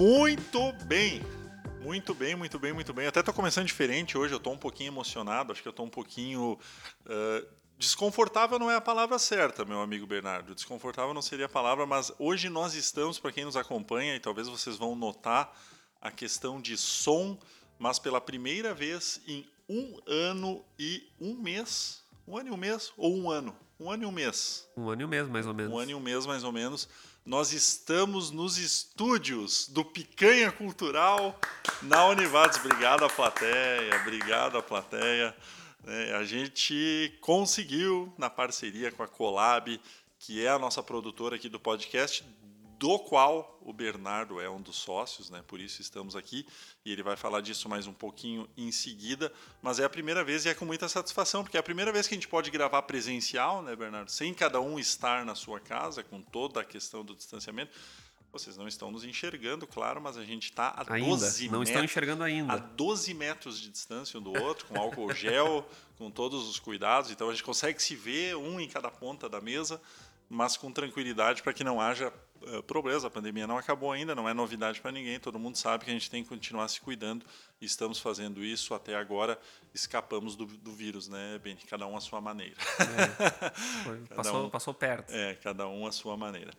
Muito bem. Muito bem, muito bem, muito bem. Até tô começando diferente hoje, eu tô um pouquinho emocionado, acho que eu tô um pouquinho. Uh, desconfortável não é a palavra certa, meu amigo Bernardo. Desconfortável não seria a palavra, mas hoje nós estamos, para quem nos acompanha, e talvez vocês vão notar a questão de som, mas pela primeira vez em um ano e um mês. Um ano e um mês ou um ano? Um ano e um mês. Um ano e um mês, mais ou menos. Um ano e um mês, mais ou menos nós estamos nos estúdios do Picanha Cultural na Univates. Obrigado à plateia, obrigado à plateia. É, a gente conseguiu, na parceria com a Colab, que é a nossa produtora aqui do podcast, do qual o Bernardo é um dos sócios, né? Por isso estamos aqui e ele vai falar disso mais um pouquinho em seguida. Mas é a primeira vez e é com muita satisfação, porque é a primeira vez que a gente pode gravar presencial, né, Bernardo? Sem cada um estar na sua casa, com toda a questão do distanciamento. Vocês não estão nos enxergando, claro, mas a gente está a ainda, 12 não metros. estão enxergando ainda. A 12 metros de distância um do outro, com álcool gel, com todos os cuidados. Então a gente consegue se ver um em cada ponta da mesa, mas com tranquilidade para que não haja uh, problemas. A pandemia não acabou ainda, não é novidade para ninguém. Todo mundo sabe que a gente tem que continuar se cuidando e estamos fazendo isso até agora. Escapamos do, do vírus, né, Beni? Cada um à sua maneira. É, foi, passou, um, passou perto. É, cada um à sua maneira.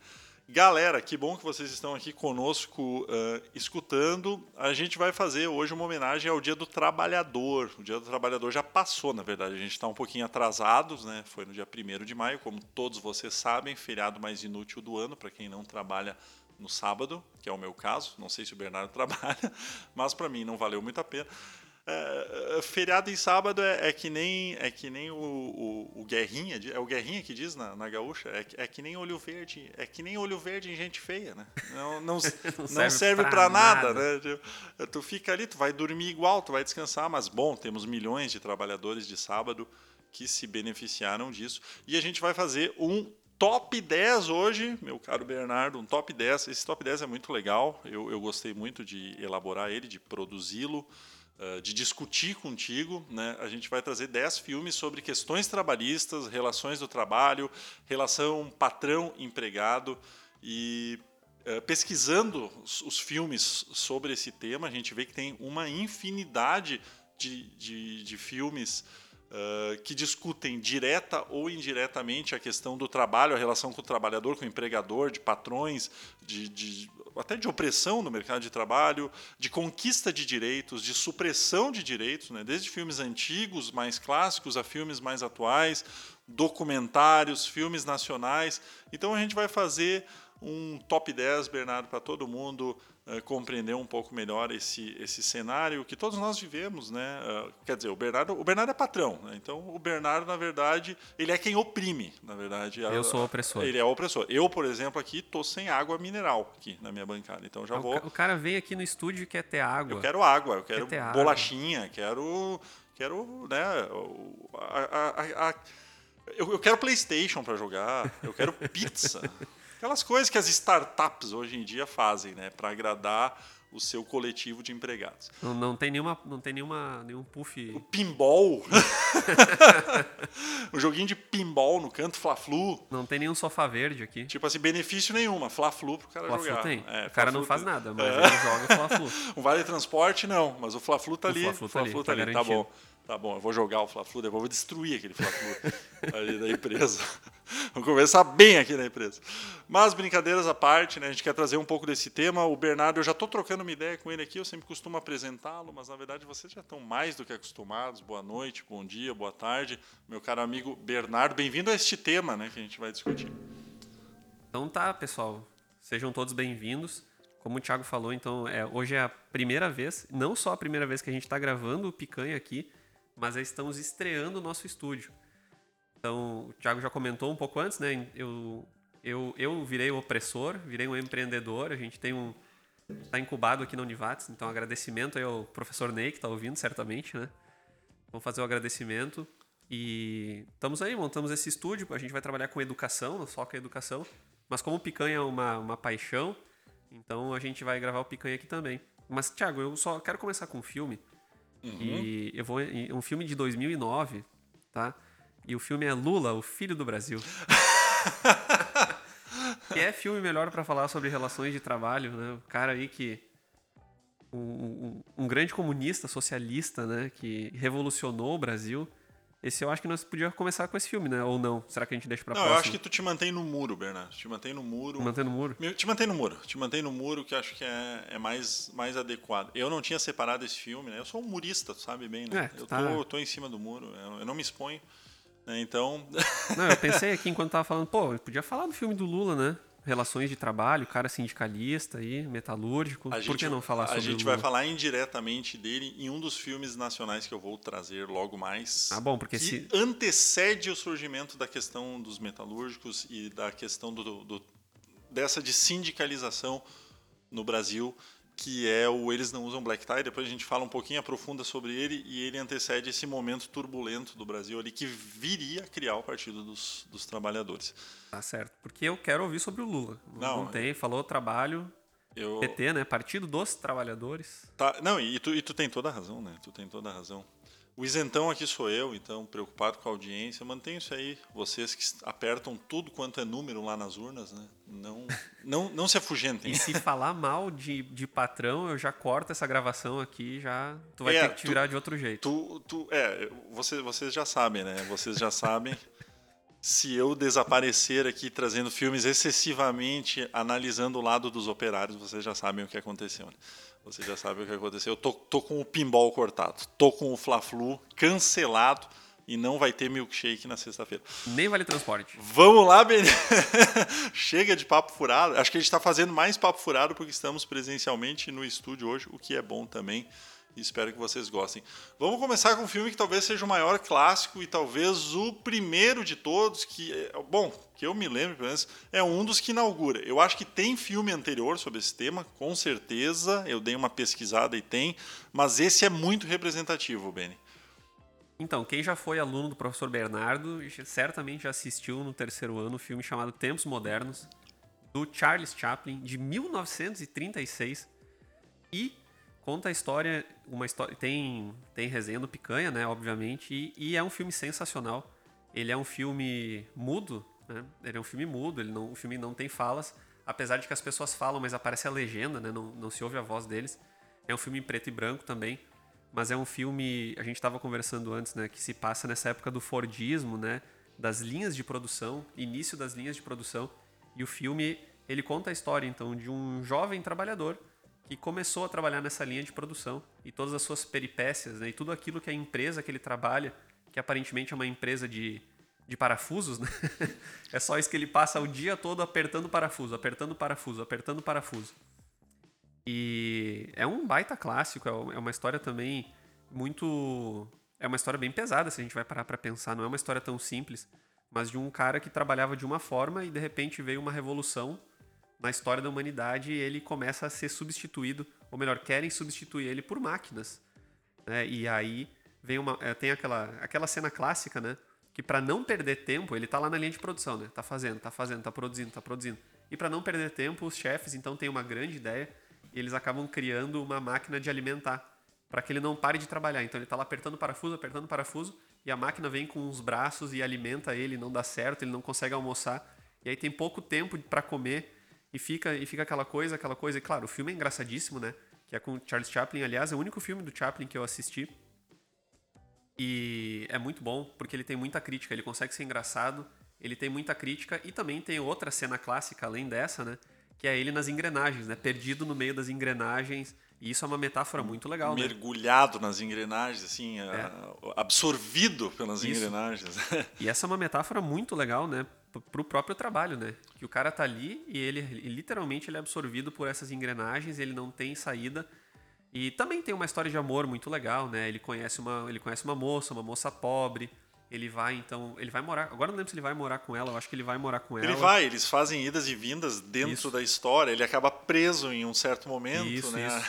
Galera, que bom que vocês estão aqui conosco uh, escutando. A gente vai fazer hoje uma homenagem ao Dia do Trabalhador. O Dia do Trabalhador já passou, na verdade. A gente está um pouquinho atrasados, né? Foi no dia 1 de maio, como todos vocês sabem, feriado mais inútil do ano para quem não trabalha no sábado, que é o meu caso. Não sei se o Bernardo trabalha, mas para mim não valeu muito a pena. É, é, feriado em sábado é, é, que nem é que nem o, o, o, Guerrinha é o Guerrinha que diz na, na gaúcha é, é, que nem olho verde é que nem olho verde em gente feia né não, não, não serve, para nada, nada, né tipo, tu fica ali tu vai dormir igual tu vai descansar mas bom temos milhões de trabalhadores de sábado que se beneficiaram disso e a gente vai fazer um top 10 hoje, meu caro Bernardo, um top 10. Esse top 10 é muito legal, eu, eu gostei muito de elaborar ele, de produzi-lo. Eh, de discutir contigo. Né? A gente vai trazer 10 filmes sobre questões trabalhistas, relações do trabalho, relação patrão-empregado. E uh, pesquisando os, os, filmes sobre esse tema, a gente vê que tem uma infinidade de, de, de filmes Uh, que discutem direta ou indiretamente a questão do trabalho, a relação com o trabalhador, com o empregador, de patrões, de, de, até de opressão no mercado de trabalho, de conquista de direitos, de supressão de direitos, né? desde filmes antigos, mais clássicos, a filmes mais atuais, documentários, filmes nacionais. Então a gente vai fazer um top 10, Bernardo, para todo mundo uh, compreender um pouco melhor esse, esse cenário que todos nós vivemos, né? Uh, quer dizer, o Bernardo, o Bernardo é patrão, né? então o Bernardo, na verdade, ele é quem oprime, na verdade. Eu sou o opressor. Ele é o opressor. Eu, por exemplo, aqui tô sem água mineral aqui na minha bancada, então já o vou. O cara vem aqui no estúdio e quer ter água. Eu quero água, eu quero bolachinha, água. quero, quero, né? A, a, a, eu, eu quero PlayStation para jogar, eu quero pizza. Aquelas coisas que as startups hoje em dia fazem, né, para agradar o seu coletivo de empregados. Não, não tem nenhuma, não tem nenhuma, nenhum puff. O pinball, o joguinho de pinball no canto Fla-Flu. Não tem nenhum sofá verde aqui. Tipo assim, benefício nenhuma, Fla-Flu pro cara Fla jogar. Tem. É, o cara não faz nada, mas é. ele joga Fla-Flu. o vale transporte não, mas o Fla-Flu tá, ali. O Fla-Flu tá, Fla tá, ali, tá, tá bom. Tá bom, eu vou jogar o Fla-Flu, depois eu vou destruir aquele Fla-Flu ali da empresa. Vamos começar bem aqui na empresa. Mas brincadeiras à parte, né? A gente quer trazer um pouco desse tema. O Bernardo, eu já estou trocando uma ideia com ele aqui, eu sempre costumo apresentá-lo, mas na verdade vocês já estão mais do que acostumados. Boa noite, bom dia, boa tarde. Meu caro amigo Bernardo, bem-vindo a este tema, né, que a gente vai discutir. Então tá, pessoal. Sejam todos bem-vindos. Como o Thiago falou, então, é, hoje é a primeira vez, não só a primeira vez que a gente está gravando o Picanha aqui, mas estamos estreando o nosso estúdio. Então, o Thiago já comentou um pouco antes, né? Eu, eu, eu virei o opressor, virei um empreendedor. A gente tem um. Está incubado aqui na Univates, então agradecimento aí ao professor Ney, que está ouvindo certamente, né? Vamos fazer o agradecimento. E estamos aí, montamos esse estúdio. A gente vai trabalhar com educação, não só com educação. Mas como picanha é uma, uma paixão, então a gente vai gravar o picanha aqui também. Mas, Thiago, eu só quero começar com um filme Uhum. E eu vou um filme de 2009, tá? E o filme é Lula, o filho do Brasil. que é filme melhor para falar sobre relações de trabalho, né? O cara aí que um, um, grande comunista, socialista, né? Que revolucionou o Brasil. Esse eu acho que nós podíamos começar com esse filme, né? Ou não? Será que a gente deixa pra não, próxima? Não, eu acho que tu te mantém no muro, Bernardo. Te mantém no muro. Mantém no muro? Te mantém no muro. Te mantém no muro, que acho que é, é mais, mais adequado. Eu não tinha separado esse filme, né? Eu sou um murista, tu sabe bem, né? É, eu, tá. tô, tô em cima do muro, eu não me exponho. Né? Então. Não, eu pensei aqui enquanto tava falando, pô, podia falar do filme do Lula, né? Relações de trabalho, cara sindicalista aí, metalúrgico. A Por gente, que não falar sobre A gente vai falar indiretamente dele em um dos filmes nacionais que eu vou trazer logo mais. Ah, bom, porque que se- antecede o surgimento da questão dos metalúrgicos e da questão do, do- dessa de sindicalização no Brasil, que é o Eles Não Usam Black Tie. Depois a gente fala um pouquinho, aprofunda sobre ele, e ele antecede esse momento turbulento do Brasil ali, que viria a criar o Partido dos, dos Trabalhadores. Tá certo. Porque eu quero ouvir sobre o Lula. Não, Não, não tem, falou trabalho, Eu, PT, né? Partido dos Trabalhadores. Tá, não, e tu, e tu tem toda a razão, né? Tu tem toda a razão. O isentão aqui sou eu, então, preocupado com a audiência. Mantenho isso aí. Vocês que apertam tudo quanto é número lá nas urnas, né? Não, não, não se afugentem. E se falar mal de, de patrão, eu já corto essa gravação aqui, já. Tu vai É, ter que te tu- virar de outro jeito. Tu, tu, é, vocês, vocês já sabem, né? Vocês já sabem. Se eu desaparecer aqui trazendo filmes excessivamente analisando o lado dos operários, vocês já sabem o que aconteceu. Né? Vocês já sabem o que aconteceu. Eu tô, tô com o pinball cortado, tô com o Fla-Flu cancelado e não vai ter milkshake na sexta-feira. Nem vale transporte. Vamos lá, Ben. Chega de papo furado. Acho que a gente está fazendo mais papo furado porque estamos presencialmente no estúdio hoje, o que é bom também. E espero que vocês gostem. Vamos começar com um filme que talvez seja o maior clássico e talvez o primeiro de todos, que, bom, que eu me lembro, pelo menos, é um dos que inaugura. Eu acho que tem filme anterior sobre esse tema, com certeza. Eu dei uma pesquisada e tem, mas esse é muito representativo, Benny. Então, quem já foi aluno do professor Bernardo certamente já assistiu no terceiro ano o filme chamado Tempos Modernos, do Charles Chaplin, de 1936. E conta a história, uma história. Tem, tem resenha do Picanha, né? Obviamente. E, e é um filme sensacional. Ele é um filme mudo, né? Ele é um filme mudo, ele não, o filme não tem falas. Apesar de que as pessoas falam, mas aparece a legenda, né? Não, não se ouve a voz deles. É um filme em preto e branco também. Mas é um filme, a gente estava conversando antes, né? Que se passa nessa época do Fordismo, né? Das linhas de produção, início das linhas de produção. E o filme, ele conta a história, então, de um jovem trabalhador que começou a trabalhar nessa linha de produção e todas as suas peripécias, né? E tudo aquilo que a empresa que ele trabalha, que aparentemente é uma empresa de, de parafusos, né? é só isso que ele passa o dia todo apertando parafuso, apertando parafuso, apertando parafuso. E é um baita clássico, é uma- é uma história também muito. É uma história bem pesada, se a gente vai parar pra pensar. Não é uma história tão simples, mas de um cara que trabalhava de uma forma e de repente veio uma revolução na história da humanidade ele começa a ser substituído, ou melhor, querem substituir ele por máquinas. né? E aí vem uma, é, tem aquela, aquela cena clássica, né? Que para não perder tempo, ele tá lá na linha de produção, né? Tá fazendo, tá fazendo, tá produzindo, tá produzindo. E para não perder tempo, os chefes então têm uma grande ideia e eles acabam criando uma máquina de alimentar para que ele não pare de trabalhar. Então ele tá lá apertando parafuso, apertando parafuso e a máquina vem com os braços e alimenta ele, não dá certo, ele não consegue almoçar. E aí tem pouco tempo para comer e fica e fica aquela coisa, aquela coisa. E claro, o filme é engraçadíssimo, né? Que é com Charles Chaplin, aliás, é o único filme do Chaplin que eu assisti. E é muito bom, porque ele tem muita crítica, ele consegue ser engraçado, ele tem muita crítica e também tem outra cena clássica além dessa, né? Que é ele nas engrenagens, né? Perdido no meio das engrenagens. E isso é uma metáfora muito legal, né? Mergulhado nas engrenagens, assim, a- absorvido pelas É. Isso. engrenagens. E essa é uma metáfora muito legal, né? p- Pro próprio trabalho, né? Que o cara tá ali e ele literalmente ele é absorvido por essas engrenagens, ele não tem saída. E também tem uma história de amor muito legal, né? Ele conhece uma, ele conhece uma moça, uma moça pobre. Ele vai então, ele vai morar. Agora não lembro se ele vai morar com ela, eu acho que ele vai morar com ela. Ele vai, eles fazem idas e vindas dentro Isso. da história. Ele acaba preso em um certo momento, Isso, né?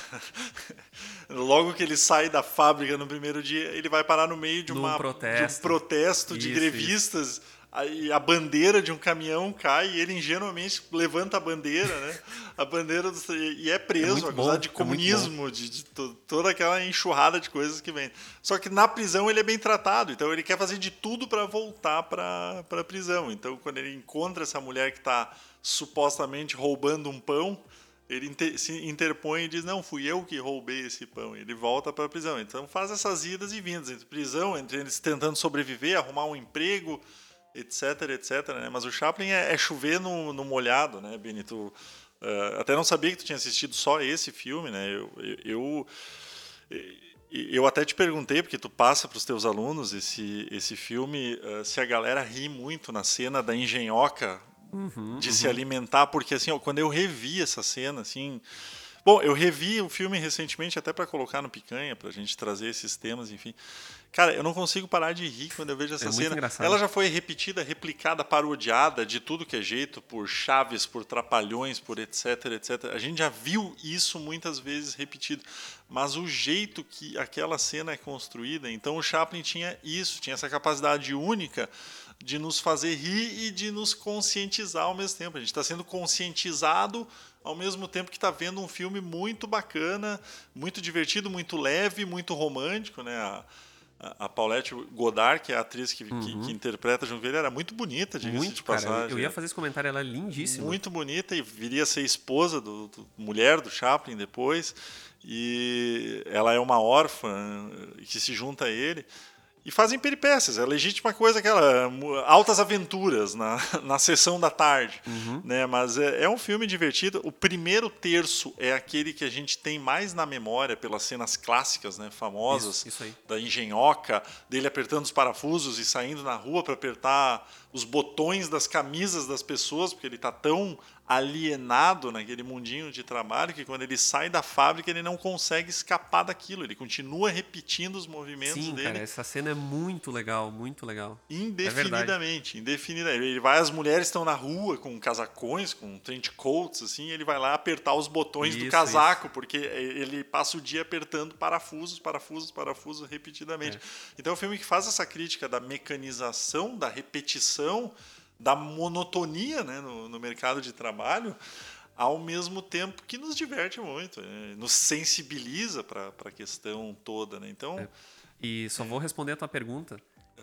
Logo que ele sai da fábrica no primeiro dia, ele vai parar no meio de, uma, protesto. de um protesto de Isso, grevistas. Aí a bandeira de um caminhão cai e ele ingenuamente levanta a bandeira, né? A bandeira do, e é preso, muito acusado de é comunismo, de, de to- toda aquela enxurrada de coisas que vem. Só que na prisão ele é bem tratado, então ele quer fazer de tudo para voltar para a prisão. Então quando ele encontra essa mulher que está supostamente roubando um pão, ele inter, se interpõe e diz: Não, fui eu que roubei esse pão. Ele volta para a prisão. Então faz essas idas e vindas entre prisão, entre eles tentando sobreviver, arrumar um emprego, etc, etc. Né? Mas o Chaplin é, é chover no, no, molhado, né, Benito? Uh, até não sabia que tu tinha assistido só esse filme, né? eu, eu, eu eu até te perguntei, porque tu passa para os teus alunos esse, esse filme, uh, se a galera ri muito na cena da engenhoca uhum, de uhum. se alimentar, porque assim, ó, quando eu revi essa cena, assim. Bom, eu revi o filme recentemente até para colocar no Picanha, para a gente trazer esses temas, enfim. Cara, eu não consigo parar de rir quando eu vejo essa é cena. Engraçado. Ela já foi repetida, replicada, parodiada de tudo que é jeito, por Chaves, por Trapalhões, por etc, etc. A gente já viu isso muitas vezes repetido. Mas o jeito que aquela cena é construída, então o Chaplin tinha isso, tinha essa capacidade única de nos fazer rir e de nos conscientizar ao mesmo tempo. A gente está sendo conscientizado ao mesmo tempo que está vendo um filme muito bacana, muito divertido, muito leve, muito romântico, né? A, a Paulette Godard, que é a atriz que, uhum. que, que interpreta com ele, era muito bonita, diga-se de passagem. Cara, eu ia fazer esse comentário, ela é lindíssima. Muito bonita e viria a ser esposa, do, do, mulher do Chaplin depois. E ela é uma órfã que se junta a ele e fazem peripécias. É legítima coisa aquela altas aventuras na, na sessão da tarde, uhum. né? Mas é, é, um filme divertido. O primeiro terço é aquele que a gente tem mais na memória pelas cenas clássicas, né? Famosas isso, isso da engenhoca, dele apertando os parafusos e saindo na rua para apertar os botões das camisas das pessoas, porque ele está tão alienado naquele mundinho de trabalho que quando ele sai da fábrica ele não consegue escapar daquilo, ele continua repetindo os movimentos Sim, dele. Cara, essa cena é muito legal, muito legal. Indefinidamente, é indefinidamente. Ele vai, as mulheres estão na rua com casacões, com trench coats, assim, ele vai lá apertar os botões isso, do casaco, isso. porque ele passa o dia apertando parafusos, parafusos, parafusos repetidamente. É. Então é um filme que faz essa crítica da mecanização, da repetição da monotonia né, no, no mercado de trabalho, ao mesmo tempo que nos diverte muito, né? nos sensibiliza para a questão toda. Né? Então, é. E só vou responder a tua pergunta.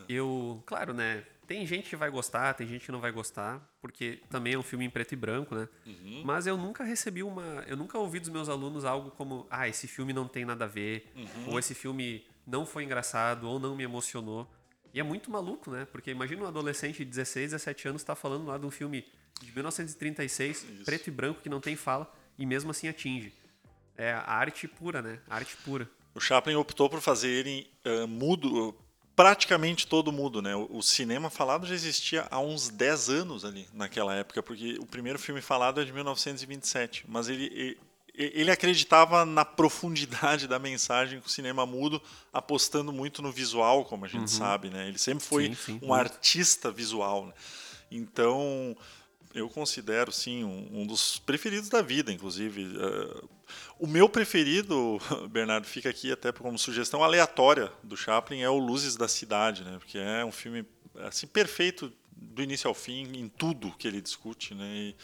Eu, claro, né? Tem gente que vai gostar, tem gente que não vai gostar, porque também é um filme em preto e branco, né? Uhum. Mas eu nunca recebi uma. Eu nunca ouvi dos meus alunos algo como: ah, esse filme não tem nada a ver, uhum. ou esse filme não foi engraçado, ou não me emocionou. E é muito maluco, né? Porque imagina um adolescente de 16, 17 anos tá falando lá de um filme de 1936, Isso. preto e branco, que não tem fala, e mesmo assim atinge. É a arte pura, né? A arte pura. O Chaplin optou por fazer ele uh, mudo, praticamente todo mudo, né? O, o, cinema falado já existia há uns 10 anos ali, naquela época, porque o primeiro filme falado é de 1927, mas ele, ele ele acreditava na profundidade da mensagem com o cinema mudo, apostando muito no visual, como a gente uhum. sabe, né? Ele sempre foi sim, sim, um muito. artista visual. Né? Então, eu considero, sim, um, um, dos preferidos da vida, inclusive. Uh, o meu preferido, Bernardo, fica aqui até como sugestão aleatória do Chaplin, é o Luzes da Cidade, né? Porque é um filme assim perfeito do início ao fim em tudo que ele discute, né? E,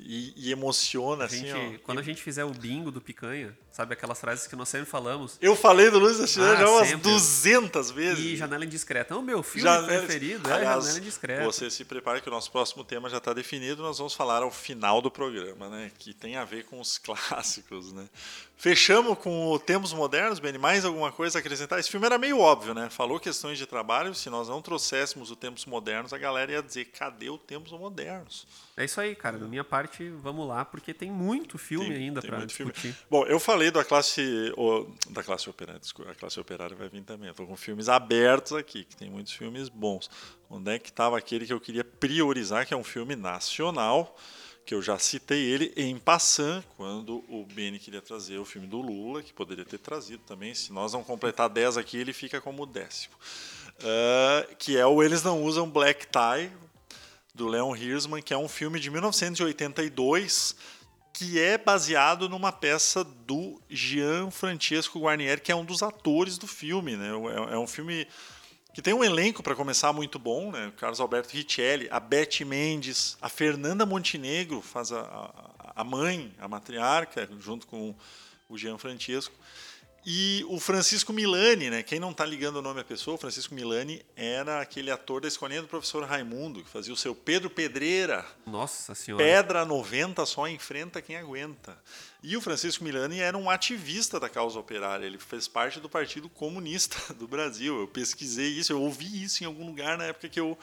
e, e emociona, a assim. Gente, ó, quando a gente fizer o bingo do picanha, sabe aquelas frases que nós sempre falamos? Eu falei do Luiz Chilena ah, já umas sempre. 200 vezes. E Janela Indiscreta. É o meu filme janela, preferido, aliás, é Janela Indiscreta. Você se prepare que o nosso próximo tema já está definido. Nós vamos falar ao final do programa, né? Que tem a ver com os clássicos, né? Fechamos com o Tempos Modernos, Beni. Mais alguma coisa a acrescentar? Esse filme era meio óbvio, né? Falou questões de trabalho. Se nós não trouxéssemos o Tempos Modernos, a galera ia dizer: cadê o Tempos Modernos? É isso aí, cara. Da minha parte, vamos lá, porque tem muito filme tem, ainda para discutir. Filme. Bom, eu falei da classe da classe operária, desculpa, a classe operária vai vir também. Estou com filmes abertos aqui, que tem muitos filmes bons. Onde é que estava aquele que eu queria priorizar, que é um filme nacional? que eu já citei ele em Passan, quando o Beni queria trazer o filme do Lula, que poderia ter trazido também. Se nós não completar 10 aqui, ele fica como décimo. Uh, que é o Eles Não Usam Black Tie, do Leon Hirschman, que é um filme de 1982 que é baseado numa peça do Gian Francesco Guarnieri, que é um dos atores do filme. Né? É, é um filme que tem um elenco para começar muito bom, né? O Carlos Alberto Richelli, a Beth Mendes, a Fernanda Montenegro faz a, a, a mãe, a matriarca, junto com o Jean Francesco. E o Francisco Milani, né? Quem não está ligando o nome à pessoa, o Francisco Milani era aquele ator da escolinha do professor Raimundo, que fazia o seu Pedro Pedreira. Nossa senhora. Pedra 90 só enfrenta quem aguenta. E o Francisco Milani era um ativista da causa operária. Ele fez parte do Partido Comunista do Brasil. Eu pesquisei isso, eu ouvi isso em algum lugar na época que eu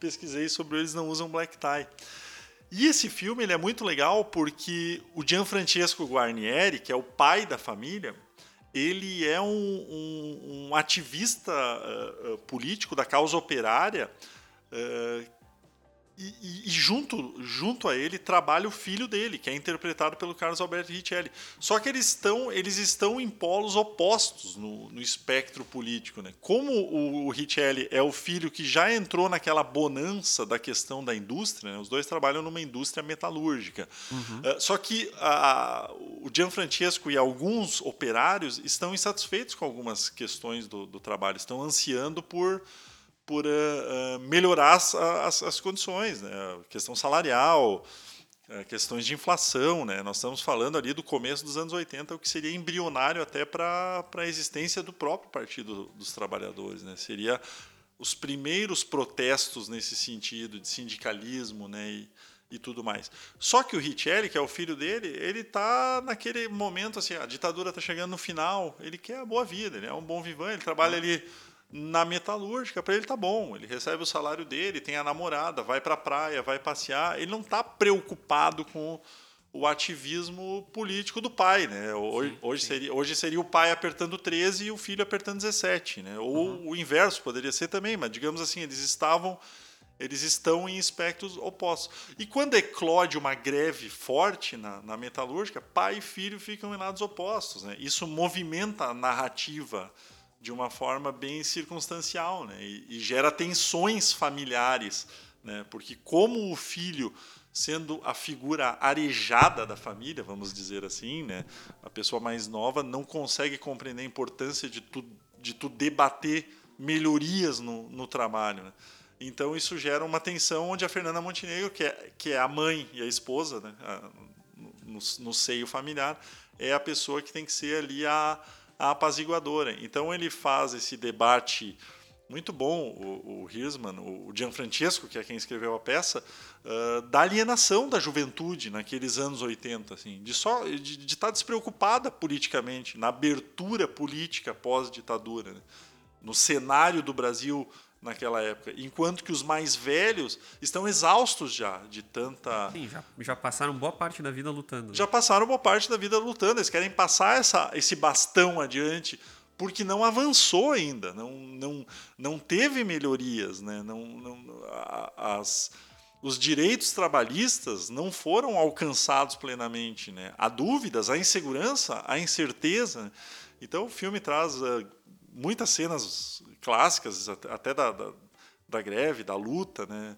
pesquisei sobre eles não usam black tie. E esse filme ele é muito legal porque o Gianfrancesco Guarnieri, que é o pai da família, ele é um, um, um ativista uh, político da causa operária uh, e, e, junto, junto a ele trabalha o filho dele, que é interpretado pelo Carlos Alberto Richelli. Só que eles estão, eles estão em polos opostos no, no espectro político. Né? Como o, o Richelli é o filho que já entrou naquela bonança da questão da indústria, né? os dois trabalham numa indústria metalúrgica. Uhum. Uh, só que a, o Gianfrancesco e alguns operários estão insatisfeitos com algumas questões do, do trabalho, estão ansiando por por uh, melhorar as, as, as, condições, né? questão salarial, uh, questões de inflação. Né? Nós estamos falando ali do começo dos anos 80, o que seria embrionário até para a existência do próprio Partido dos Trabalhadores. Né? Seria os primeiros protestos nesse sentido de sindicalismo né? e, e tudo mais. Só que o Richelli, que é o filho dele, ele está naquele momento assim, a ditadura está chegando no final, ele quer a boa vida, ele é um bom vivant, ele trabalha ali na metalúrgica, para ele tá bom, ele recebe o salário dele, tem a namorada, vai para a praia, vai passear, ele não está preocupado com o ativismo político do pai, né? Hoje, sim, hoje sim. seria, hoje seria o pai apertando 13 e o filho apertando 17, né? Ou uhum. o inverso poderia ser também, mas digamos assim, eles estavam eles estão em espectros opostos. E quando eclode uma greve forte na, na metalúrgica, pai e filho ficam em lados opostos. Né? Isso movimenta a narrativa de uma forma bem circunstancial, né? E, e, gera tensões familiares, né? Porque como o filho sendo a figura arejada da família, vamos dizer assim, né? A pessoa mais nova não consegue compreender a importância de tu, de tu debater melhorias no, no trabalho. Né? Então isso gera uma tensão onde a Fernanda Montenegro, que é, que é a mãe e a esposa, né? A, no, no seio familiar, é a pessoa que tem que ser ali a a apaziguadora. Então ele faz esse debate muito bom, o, o Hirschman, o Gianfrancesco, que é quem escreveu a peça, uh, da alienação da juventude naqueles anos 80, assim, de só de, de estar despreocupada politicamente, na abertura política pós-ditadura, né? no cenário do Brasil naquela época, enquanto que os mais velhos estão exaustos já de tanta. Sim, já, já passaram boa parte da vida lutando. Né? Já passaram boa parte da vida lutando. Eles querem passar essa, esse bastão adiante porque não avançou ainda, não, não, não teve melhorias, né? não, não, as, os direitos trabalhistas não foram alcançados plenamente. Né? Há dúvidas, há insegurança, há incerteza. Então o filme traz uh, muitas cenas clássicas, até da, da, da greve, da luta, né?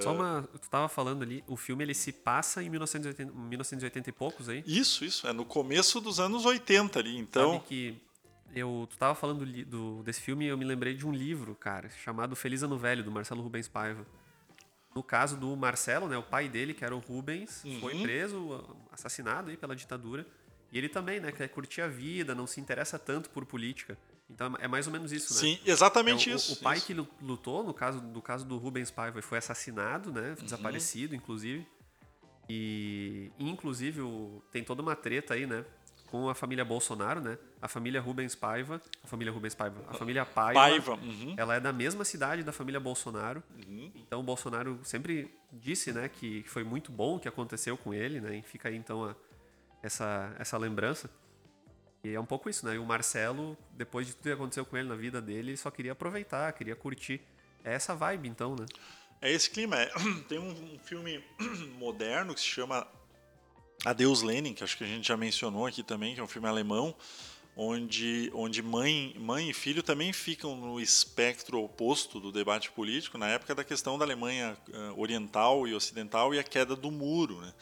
Só uma, tu estava falando ali, o filme ele se passa em 1980, 1980 e poucos aí? Isso, isso, é no começo dos anos 80 ali, então... Sabe que eu, tu estava falando do, desse filme e eu me lembrei de um livro, cara, chamado Feliz Ano Velho, do Marcelo Rubens Paiva. No caso do Marcelo, né, o pai dele, que era o Rubens, uhum. foi preso, assassinado aí pela ditadura. E ele também, né, quer curtir a vida, não se interessa tanto por política. Então é mais ou menos isso, né? Sim, exatamente é, o, isso. O pai isso. que lutou, no caso, no caso do Rubens Paiva, foi assassinado, né? Uhum. Desaparecido, inclusive. E, inclusive, o, tem toda uma treta aí, né? Com a família Bolsonaro, né? A família Rubens Paiva, a família Rubens Paiva, a família Paiva, Paiva. Uhum. ela é da mesma cidade da família Bolsonaro. Uhum. Então, o Bolsonaro sempre disse, né, que foi muito bom o que aconteceu com ele, né? E fica aí, então, a, essa, essa lembrança. E é um pouco isso, né? E o Marcelo, depois de tudo que aconteceu com ele na vida dele, ele só queria aproveitar, queria curtir. É essa vibe, então, né? É esse clima. É. Tem um filme moderno que se chama Adeus Lenin, que acho que a gente já mencionou aqui também, que é um filme alemão, onde, onde mãe, mãe e filho também ficam no espectro oposto do debate político, na época da questão da Alemanha eh, oriental e ocidental e a queda do muro. Né?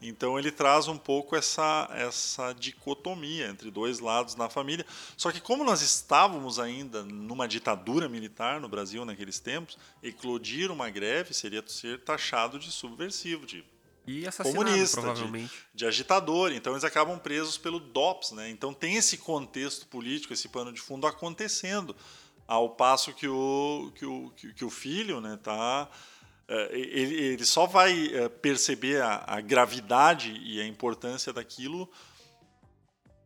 Então ele traz um pouco essa, essa dicotomia entre dois lados na família. Só que como nós estávamos ainda numa ditadura militar no Brasil naqueles tempos, eclodir uma greve seria ser taxado de subversivo, de e comunista. De, de, agitador. Então eles acabam presos pelo DOPS, né? Então tem esse contexto político, esse pano de fundo acontecendo, ao passo que o que o, que, que o filho, né, tá ele, ele só vai é, perceber a, a gravidade e a importância daquilo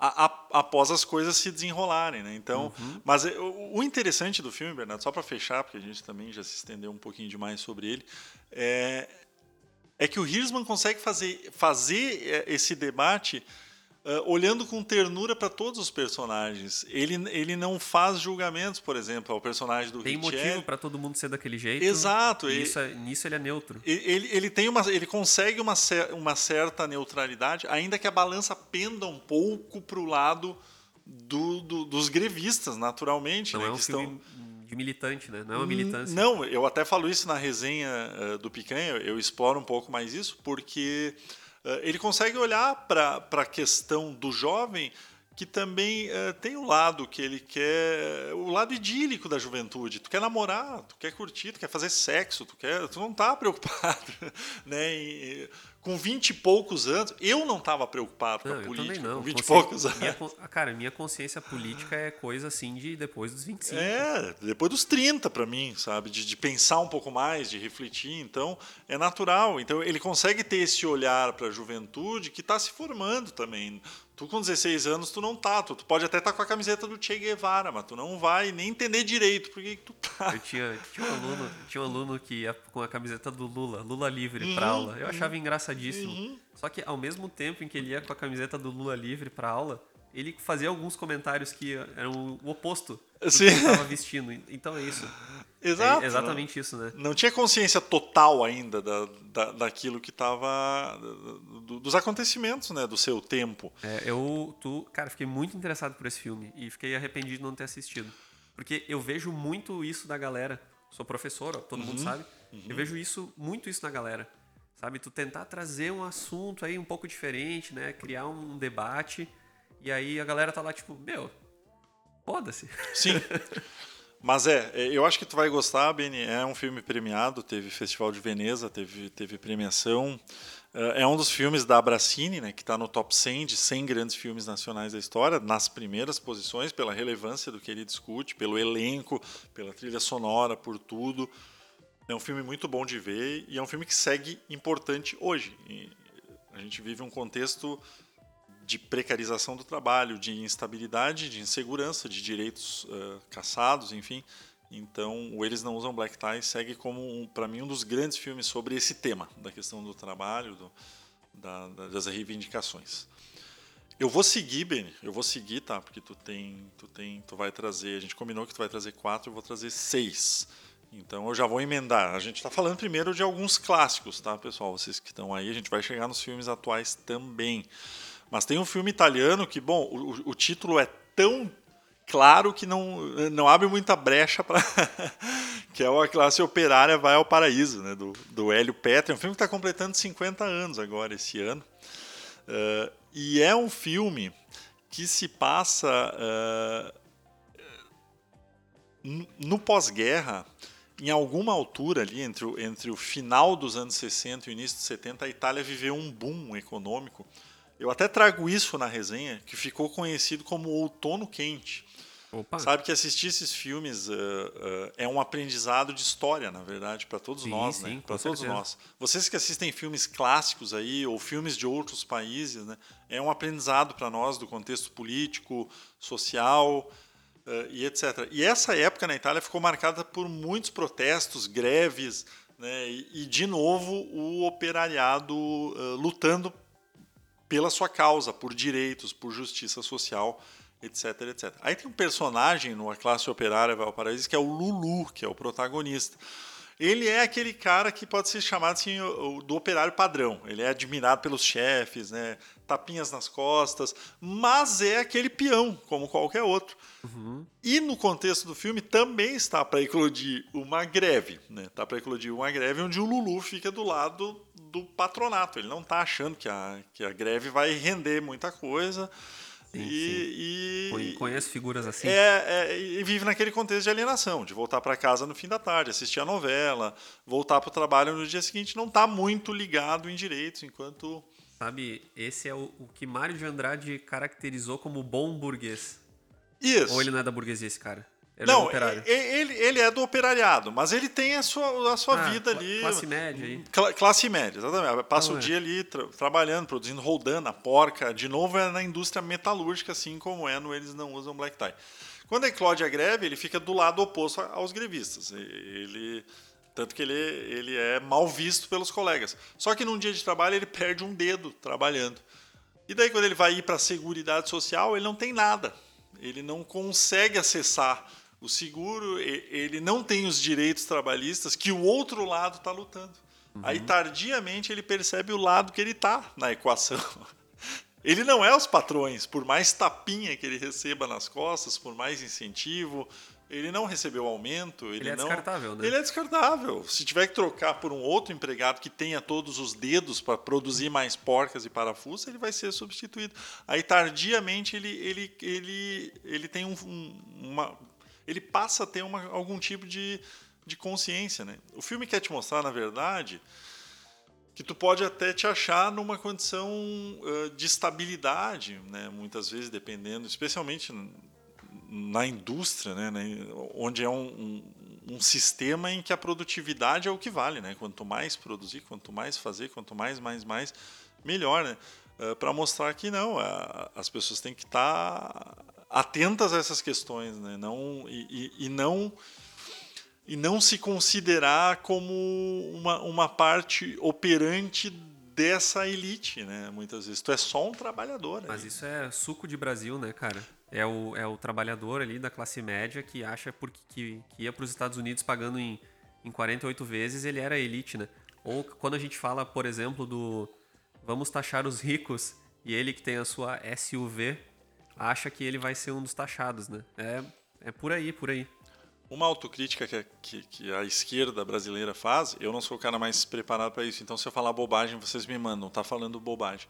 a, a, após as coisas se desenrolarem, né? Então, uhum. mas é, o, o, interessante do filme, Bernardo, só para fechar, porque a gente também já se estendeu um pouquinho demais sobre ele, é, é que o Hirschman consegue fazer, fazer é, esse debate Uh, olhando com ternura para todos os personagens. Ele, ele não faz julgamentos, por exemplo, ao personagem do Tem motivo para todo mundo ser daquele jeito. Exato. Isso, ele, é, nisso ele é neutro. Ele, ele, tem uma, ele consegue uma, uma certa neutralidade, ainda que a balança penda um pouco para o lado do, do, dos grevistas, naturalmente. Não né, é um filme estão... de militante, né? Não é uma militância. Não, eu até falo isso na resenha uh, do Picanha, eu exploro um pouco mais isso, porque ele consegue olhar para a questão do jovem que também uh, tem o um lado que ele quer, o lado idílico da juventude. Tu quer namorar, tu quer curtir, tu quer fazer sexo, tu quer, tu não está preocupado, né? Com 20 e poucos anos, eu não estava preocupado com a política. Também não. Com 20 e poucos anos. Minha, cara, minha consciência política é coisa assim de depois dos 25. É, depois dos 30 para mim, sabe? De, de, pensar um pouco mais, de refletir. Então, é natural. Então, ele consegue ter esse olhar para a juventude que está se formando também. Tu com 16 anos, tu não tá. Tu, tu pode até estar tá com a camiseta do Che Guevara, mas tu não vai nem entender direito por que tu tá. Eu tinha, tinha, um aluno, tinha um aluno que ia com a camiseta do Lula, Lula livre, uhum, para aula. Eu achava uhum, engraçadíssimo. Uhum. Só que ao mesmo tempo em que ele ia com a camiseta do Lula livre para aula, ele fazia alguns comentários que eram o oposto do Sim. que ele estava vestindo. Então é isso. Exato. É exatamente isso, né? Não tinha consciência total ainda da, da, daquilo que estava. Do, dos acontecimentos, né? Do seu tempo. É, eu, tu, cara, fiquei muito interessado por esse filme e fiquei arrependido de não ter assistido. Porque eu vejo muito isso da galera. Sou professor, ó, todo uhum, mundo sabe. Uhum. Eu vejo isso, muito isso na galera. Sabe? Tu tentar trazer um assunto aí um pouco diferente, né? Criar um debate. E aí a galera tá lá, tipo, meu, foda-se. Sim. Mas é, é, eu acho que tu vai gostar, Beni. É um filme premiado, teve Festival de Veneza, teve, teve premiação. É, é um dos filmes da Abracine, né, que está no top 100 de 100 grandes filmes nacionais da história, nas primeiras posições, pela relevância do que ele discute, pelo elenco, pela trilha sonora, por tudo. É um filme muito bom de ver e é um filme que segue importante hoje. E a gente vive um contexto de precarização do trabalho, de instabilidade, de insegurança, de direitos uh, caçados, enfim. Então, o Eles Não Usam Black Tie segue como, um, para mim, um dos grandes filmes sobre esse tema, da questão do trabalho, do, da, das reivindicações. Eu vou seguir, Beni, eu vou seguir, tá? Porque tu tem, tu tem, tu vai trazer, a gente combinou que tu vai trazer quatro, eu vou trazer seis. Então eu já vou emendar. A gente está falando primeiro de alguns clássicos, tá, pessoal? Vocês que estão aí, a gente vai chegar nos filmes atuais também. Mas tem um filme italiano que, bom, o, o título é tão claro que não, não abre muita brecha para que é a classe operária vai ao paraíso, né, do, do Hélio Petri. É um filme que está completando 50 anos agora esse ano. Uh, e é um filme que se passa uh, no pós-guerra, em alguma altura ali, entre o, entre o final dos anos 60 e o início dos 70, a Itália viveu um boom econômico eu até trago isso na resenha, que ficou conhecido como outono quente. Opa. Sabe que assistir esses filmes uh, uh, é um aprendizado de história, na verdade, para todos sim, nós, né? Para todos nós. Vocês que assistem filmes clássicos aí ou filmes de outros países, né? É um aprendizado para nós do contexto político, social uh, e etc. E essa época na Itália ficou marcada por muitos protestos, greves, né? E, e de novo o operariado lutando pela sua causa, por direitos, por justiça social, etc, etc. Aí tem um personagem numa classe operária Valparaíso que é o Lulu, que é o protagonista. Ele é aquele cara que pode ser chamado assim do operário padrão. Ele é admirado pelos chefes, né? Tapinhas nas costas, mas é aquele peão, como qualquer outro. Uhum. E no contexto do filme também está para eclodir uma greve, né? Está para eclodir uma greve onde o Lulu fica do lado do patronato. Ele não está achando que a, que a greve vai render muita coisa. Sim, e, sim. E, Conheço figuras assim. É, é, e vive naquele contexto de alienação, de voltar para casa no fim da tarde, assistir a novela, voltar para o trabalho no dia seguinte, não está muito ligado em direitos, enquanto. Sabe, esse é o, o que Mário de Andrade caracterizou como bom burguês. Isso. Ou ele não é da burguesia, esse cara? Ele não, é ele, ele é do operariado, mas ele tem a sua, a sua ah, vida ali. Classe média aí. classe média, exatamente. Passa não o é. dia ali tra trabalhando, produzindo, rodando a porca. De novo, é na indústria metalúrgica, assim como é no Eles Não Usam Black Tie. Quando eclode a greve, ele fica do lado oposto aos grevistas. Ele, tanto que ele, ele é mal visto pelos colegas. Só que num dia de trabalho, ele perde um dedo trabalhando. E daí, quando ele vai ir para a Seguridade Social, ele não tem nada. Ele não consegue acessar o seguro, ele não tem os direitos trabalhistas que o outro lado está lutando. Uhum. Aí, tardiamente, ele percebe o lado que ele está na equação. Ele não é os patrões, por mais tapinha que ele receba nas costas, por mais incentivo, ele não recebeu aumento. Ele, ele é não... descartável, né? Ele é descartável. Se tiver que trocar por um outro empregado que tenha todos os dedos para produzir mais porcas e parafusos, ele vai ser substituído. Aí, tardiamente, ele, ele, ele, ele tem um, uma ele passa a ter uma, algum tipo de, de consciência. Né? O filme quer te mostrar, na verdade, que tu pode até te achar numa condição uh, de estabilidade, né? muitas vezes dependendo, especialmente na indústria, né? onde é um, um, um, sistema em que a produtividade é o que vale. Né? Quanto mais produzir, quanto mais fazer, quanto mais, mais, mais, melhor. Né? Uh, Para mostrar que não, as pessoas têm que estar tá atentas a essas questões, né? Não e, e, e não e não se considerar como uma, uma parte operante dessa elite, né? Muitas vezes tu é só um trabalhador. Mas isso é suco de Brasil, né, cara? É o, é o trabalhador ali da classe média que acha porque, que, que ia para os Estados Unidos pagando em, em 48 vezes, ele era elite, né? Ou quando a gente fala, por exemplo, do vamos taxar os ricos e ele que tem a sua SUV acha que ele vai ser um dos taxados, né? É, é por aí, por aí. Uma autocrítica que, que, que, a esquerda brasileira faz, eu não sou o cara mais preparado para isso, então se eu falar bobagem, vocês me mandam, tá falando bobagem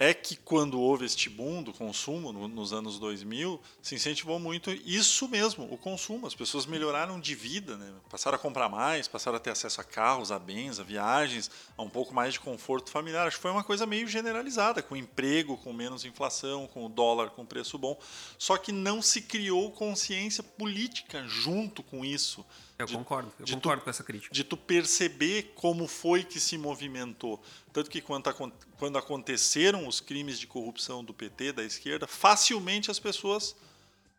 é que quando houve este boom do consumo no, nos anos 2000, se incentivou muito isso mesmo, o consumo. As pessoas melhoraram de vida, né? passaram a comprar mais, passaram a ter acesso a carros, a bens, a viagens, a um pouco mais de conforto familiar. Acho que foi uma coisa meio generalizada, com emprego, com menos inflação, com o dólar com preço bom. Só que não se criou consciência política junto com isso. Eu de, concordo, eu concordo tu, com essa crítica. De tu perceber como foi que se movimentou. Tanto que quando, quando aconteceram os crimes de corrupção do PT, da esquerda, facilmente as pessoas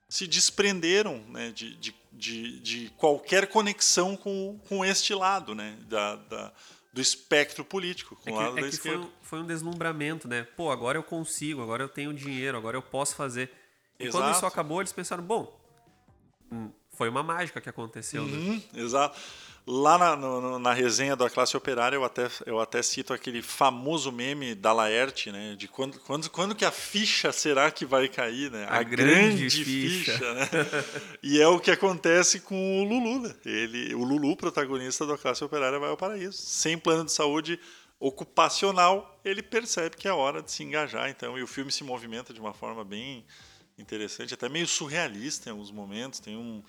se desprenderam né, de, de, de, de, qualquer conexão com, com este lado né, da, da do espectro político, com é que, o lado é da esquerda. Foi um, foi um deslumbramento, né? Pô, agora eu consigo, agora eu tenho dinheiro, agora eu posso fazer. E Exato. quando isso acabou, eles pensaram, bom, hum, foi uma mágica que aconteceu. Uhum, né? Exato. Lá na, no, na resenha da classe operária, eu até, eu até cito aquele famoso meme da Laerte, né? De quando, quando, quando que a ficha será que vai cair, né? A, a grande, grande, ficha. ficha né? e é o que acontece com o Lulu, né? Ele, o Lulu, protagonista da classe operária, vai ao paraíso. Sem plano de saúde ocupacional, ele percebe que é hora de se engajar, então, e o filme se movimenta de uma forma bem interessante, até meio surrealista em alguns momentos, tem um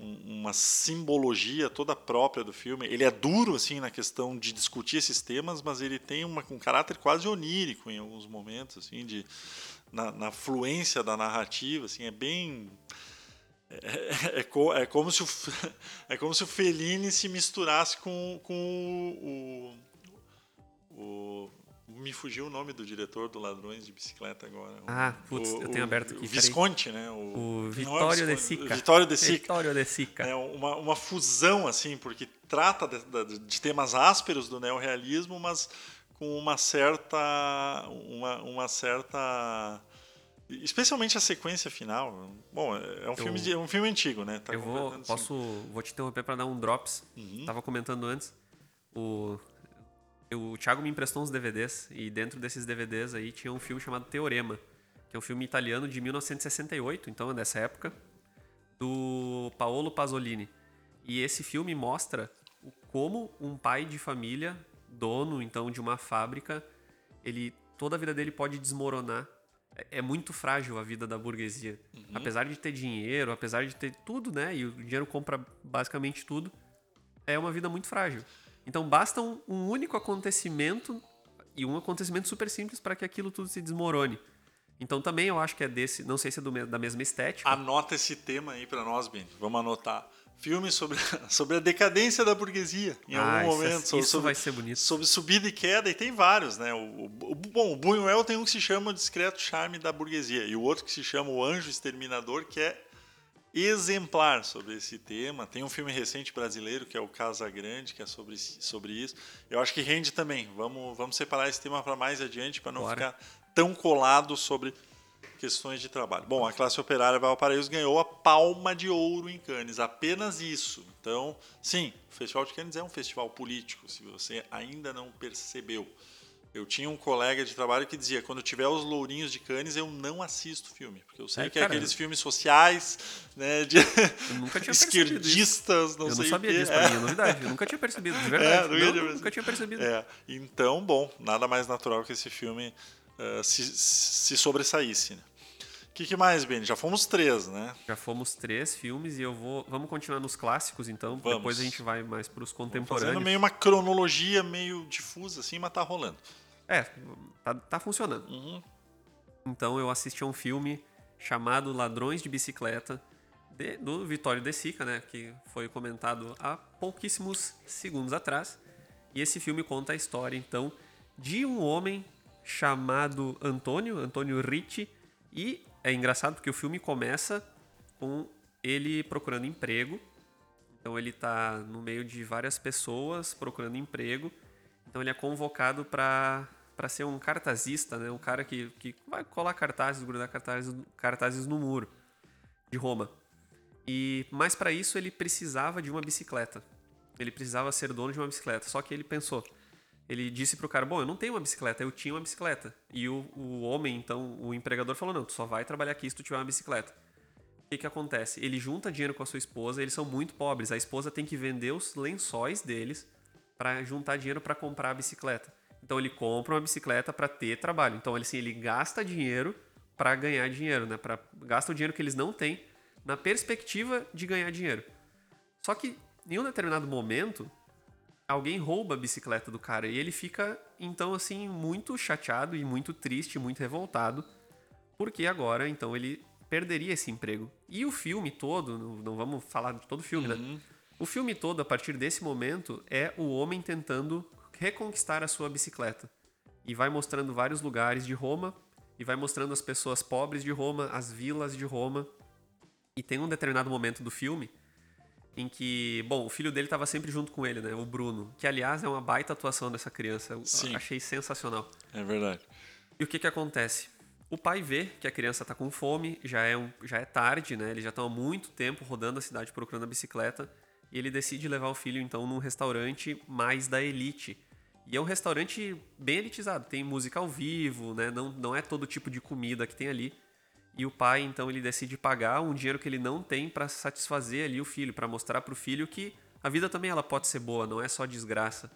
uma simbologia toda própria do filme. Ele é duro assim na questão de discutir esses temas, mas ele tem uma, um caráter quase onírico em alguns momentos, assim, de na, na fluência da narrativa, assim, é bem é, é, é, como se o, é como se o Fellini se misturasse com, com o, o, me fugiu o nome do diretor do Ladrões de Bicicleta agora. Ah, putz, o, eu tenho aberto aqui. O Visconti, né? O, o Vitório de Sica. Vitório de Sica. Vitório de Sica. É uma, uma fusão, assim, porque trata de, de, temas ásperos do neorrealismo, mas com uma certa... Uma, uma certa... Especialmente a sequência final. Bom, é um, eu, filme, de, é um filme antigo, né? Tá eu vou, posso, vou te interromper para dar um drops. Uhum. Tava comentando antes. O, o Thiago me emprestou uns DVDs e dentro desses DVDs aí tinha um filme chamado Teorema, que é um filme italiano de 1968, então é dessa época, do Paolo Pasolini. E esse filme mostra como um pai de família, dono então de uma fábrica, ele toda a vida dele pode desmoronar é muito frágil a vida da burguesia. Uhum. Apesar de ter dinheiro, apesar de ter tudo, né? E o dinheiro compra basicamente tudo, é uma vida muito frágil. Então basta um, um único acontecimento e um acontecimento super simples para que aquilo tudo se desmorone. Então também eu acho que é desse, não sei se é do, da mesma estética. Anota esse tema aí para nós, Ben. Vamos anotar. Filme sobre, sobre a decadência da burguesia, em ah, algum momento. Isso, sobre, vai ser bonito. Sobre subida e queda, e tem vários, né? O, o, bom, o Buñuel tem um que se chama O Discreto Charme da Burguesia, e o outro que se chama O Anjo Exterminador, que é exemplar sobre esse tema. Tem um filme recente brasileiro que é o Casa Grande, que é sobre, sobre isso. Eu acho que rende também. Vamos, vamos separar esse tema para mais adiante, para não Bora. ficar tão colado sobre questões de trabalho. Bom, a classe operária Valparaíso ganhou a palma de ouro em Cannes, apenas isso. Então, sim, o Festival de Cannes é um festival político, se você ainda não percebeu. Eu tinha um colega de trabalho que dizia: quando tiver os lourinhos de Cannes, eu não assisto filme. Porque eu sei é, que é aqueles filmes sociais, né? De esquerdistas, não eu sei não sabia disso, é. pra mim é novidade. Eu nunca tinha percebido, de verdade. É, não, não, nunca tinha percebido. É. Então, bom, nada mais natural que esse filme uh, se, se sobressaísse. Né? O que, que, mais, Ben? Já fomos três, né? Já fomos três filmes e eu vou. Vamos continuar nos clássicos, então. Vamos. Depois a gente vai mais para os contemporâneos. Fazendo meio uma cronologia meio difusa, assim, mas tá rolando. É, tá, tá funcionando. Uhum. Então eu assisti a um filme chamado Ladrões de Bicicleta, de, do Vitório De Sica, né? Que foi comentado há pouquíssimos segundos atrás. E esse filme conta a história, então, de um homem chamado Antônio, Antônio Ricci, e é engraçado porque o filme começa com ele procurando emprego. Então ele está no meio de várias pessoas procurando emprego. Então ele é convocado para para ser um cartazista, né? Um cara que, que vai colar cartazes, grudar cartazes, cartazes no muro de Roma. E mais para isso ele precisava de uma bicicleta. Ele precisava ser dono de uma bicicleta. Só que ele pensou, ele disse pro cara: Bom, eu não tenho uma bicicleta, eu tinha uma bicicleta. E o, o homem, então, o empregador falou: Não, tu só vai trabalhar aqui se tu tiver uma bicicleta. O que, que acontece? Ele junta dinheiro com a sua esposa, eles são muito pobres. A esposa tem que vender os lençóis deles para juntar dinheiro para comprar a bicicleta. Então ele compra uma bicicleta para ter trabalho. Então ele, assim, ele gasta dinheiro para ganhar dinheiro, né? Pra, gasta o dinheiro que eles não têm na perspectiva de ganhar dinheiro. Só que em um determinado momento, alguém rouba a bicicleta do cara e ele fica então assim muito chateado e muito triste, muito revoltado, porque agora então ele perderia esse emprego. E o filme todo, não vamos falar de todo o filme, né? uhum. né? O filme todo a partir desse momento é o homem tentando reconquistar a sua bicicleta. E vai mostrando vários lugares de Roma e vai mostrando as pessoas pobres de Roma, as vilas de Roma. E tem um determinado momento do filme em que, bom, o filho dele estava sempre junto com ele, né? O Bruno, que aliás é uma baita atuação dessa criança. Eu Sim. achei sensacional. É verdade. E o que que acontece? O pai vê que a criança está com fome, já é, um, já é tarde, né? Eles já estão há muito tempo rodando a cidade procurando a bicicleta. E ele decide levar o filho, então, num restaurante mais da elite. E é um restaurante bem elitizado. Tem música ao vivo, né? Não, não é todo tipo de comida que tem ali. E o pai, então, ele decide pagar um dinheiro que ele não tem para satisfazer ali o filho, para mostrar para o filho que a vida também ela pode ser boa, não é só desgraça.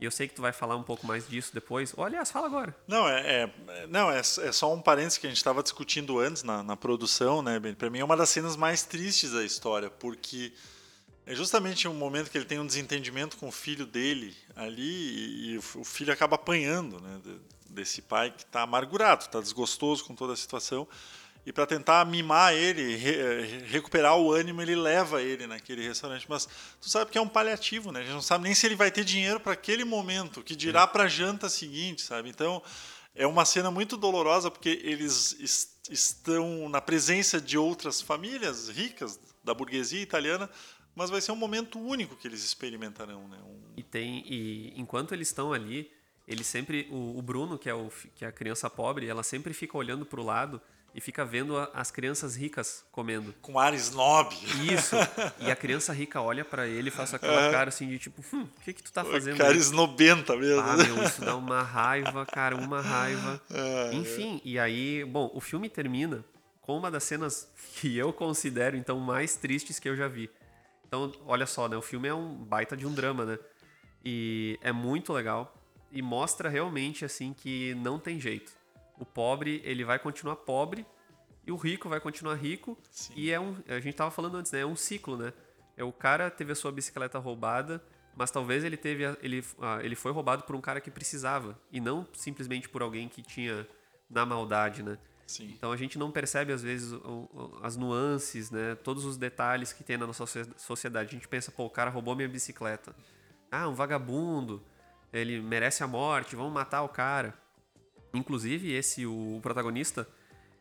E eu sei que tu vai falar um pouco mais disso depois. Ou, aliás, fala agora. Não, é, é não, é, é, só um parênteses que a gente estava discutindo antes na, na produção, né, Para mim é uma das cenas mais tristes da história, porque é justamente um momento que ele tem um desentendimento com o filho dele ali e, e o filho acaba apanhando, né, desse pai que está amargurado, está desgostoso com toda a situação e para tentar mimar ele, re, recuperar o ânimo, ele leva ele naquele restaurante. Mas tu sabe que é um paliativo, né? A gente não sabe nem se ele vai ter dinheiro para aquele momento, que dirá para a janta seguinte, sabe? Então é uma cena muito dolorosa porque eles est estão na presença de outras famílias ricas da burguesia italiana, mas vai ser um momento único que eles experimentarão, né? Um... E tem e enquanto eles estão ali, ele sempre o, o Bruno, que é o que é a criança pobre, ela sempre fica olhando para o lado e fica vendo a, as crianças ricas comendo. Com ar snob. Isso. E a criança rica olha para ele e faz aquela é. cara assim de tipo, hum, o que que tu tá fazendo? Cara snobenta mesmo. Ah, meu, isso dá uma raiva, cara, uma raiva. É, Enfim, é. e aí, bom, o filme termina com uma das cenas que eu considero então mais tristes que eu já vi. Então, olha só, né? O filme é um baita de um drama, né? E é muito legal e mostra realmente assim que não tem jeito O pobre, ele vai continuar pobre e o rico vai continuar rico. Sim. E é um, a gente tava falando antes, né? É um ciclo, né? É o cara teve a sua bicicleta roubada, mas talvez ele teve a- ele, ah, ele foi roubado por um cara que precisava e não simplesmente por alguém que tinha na maldade, né? Sim. Então a gente não percebe às vezes as nuances, né? Todos os detalhes que tem na nossa socie- sociedade. A gente pensa, pô, o cara roubou minha bicicleta. Ah, um vagabundo. Ele merece a morte. Vamos matar o cara. Inclusive esse o protagonista,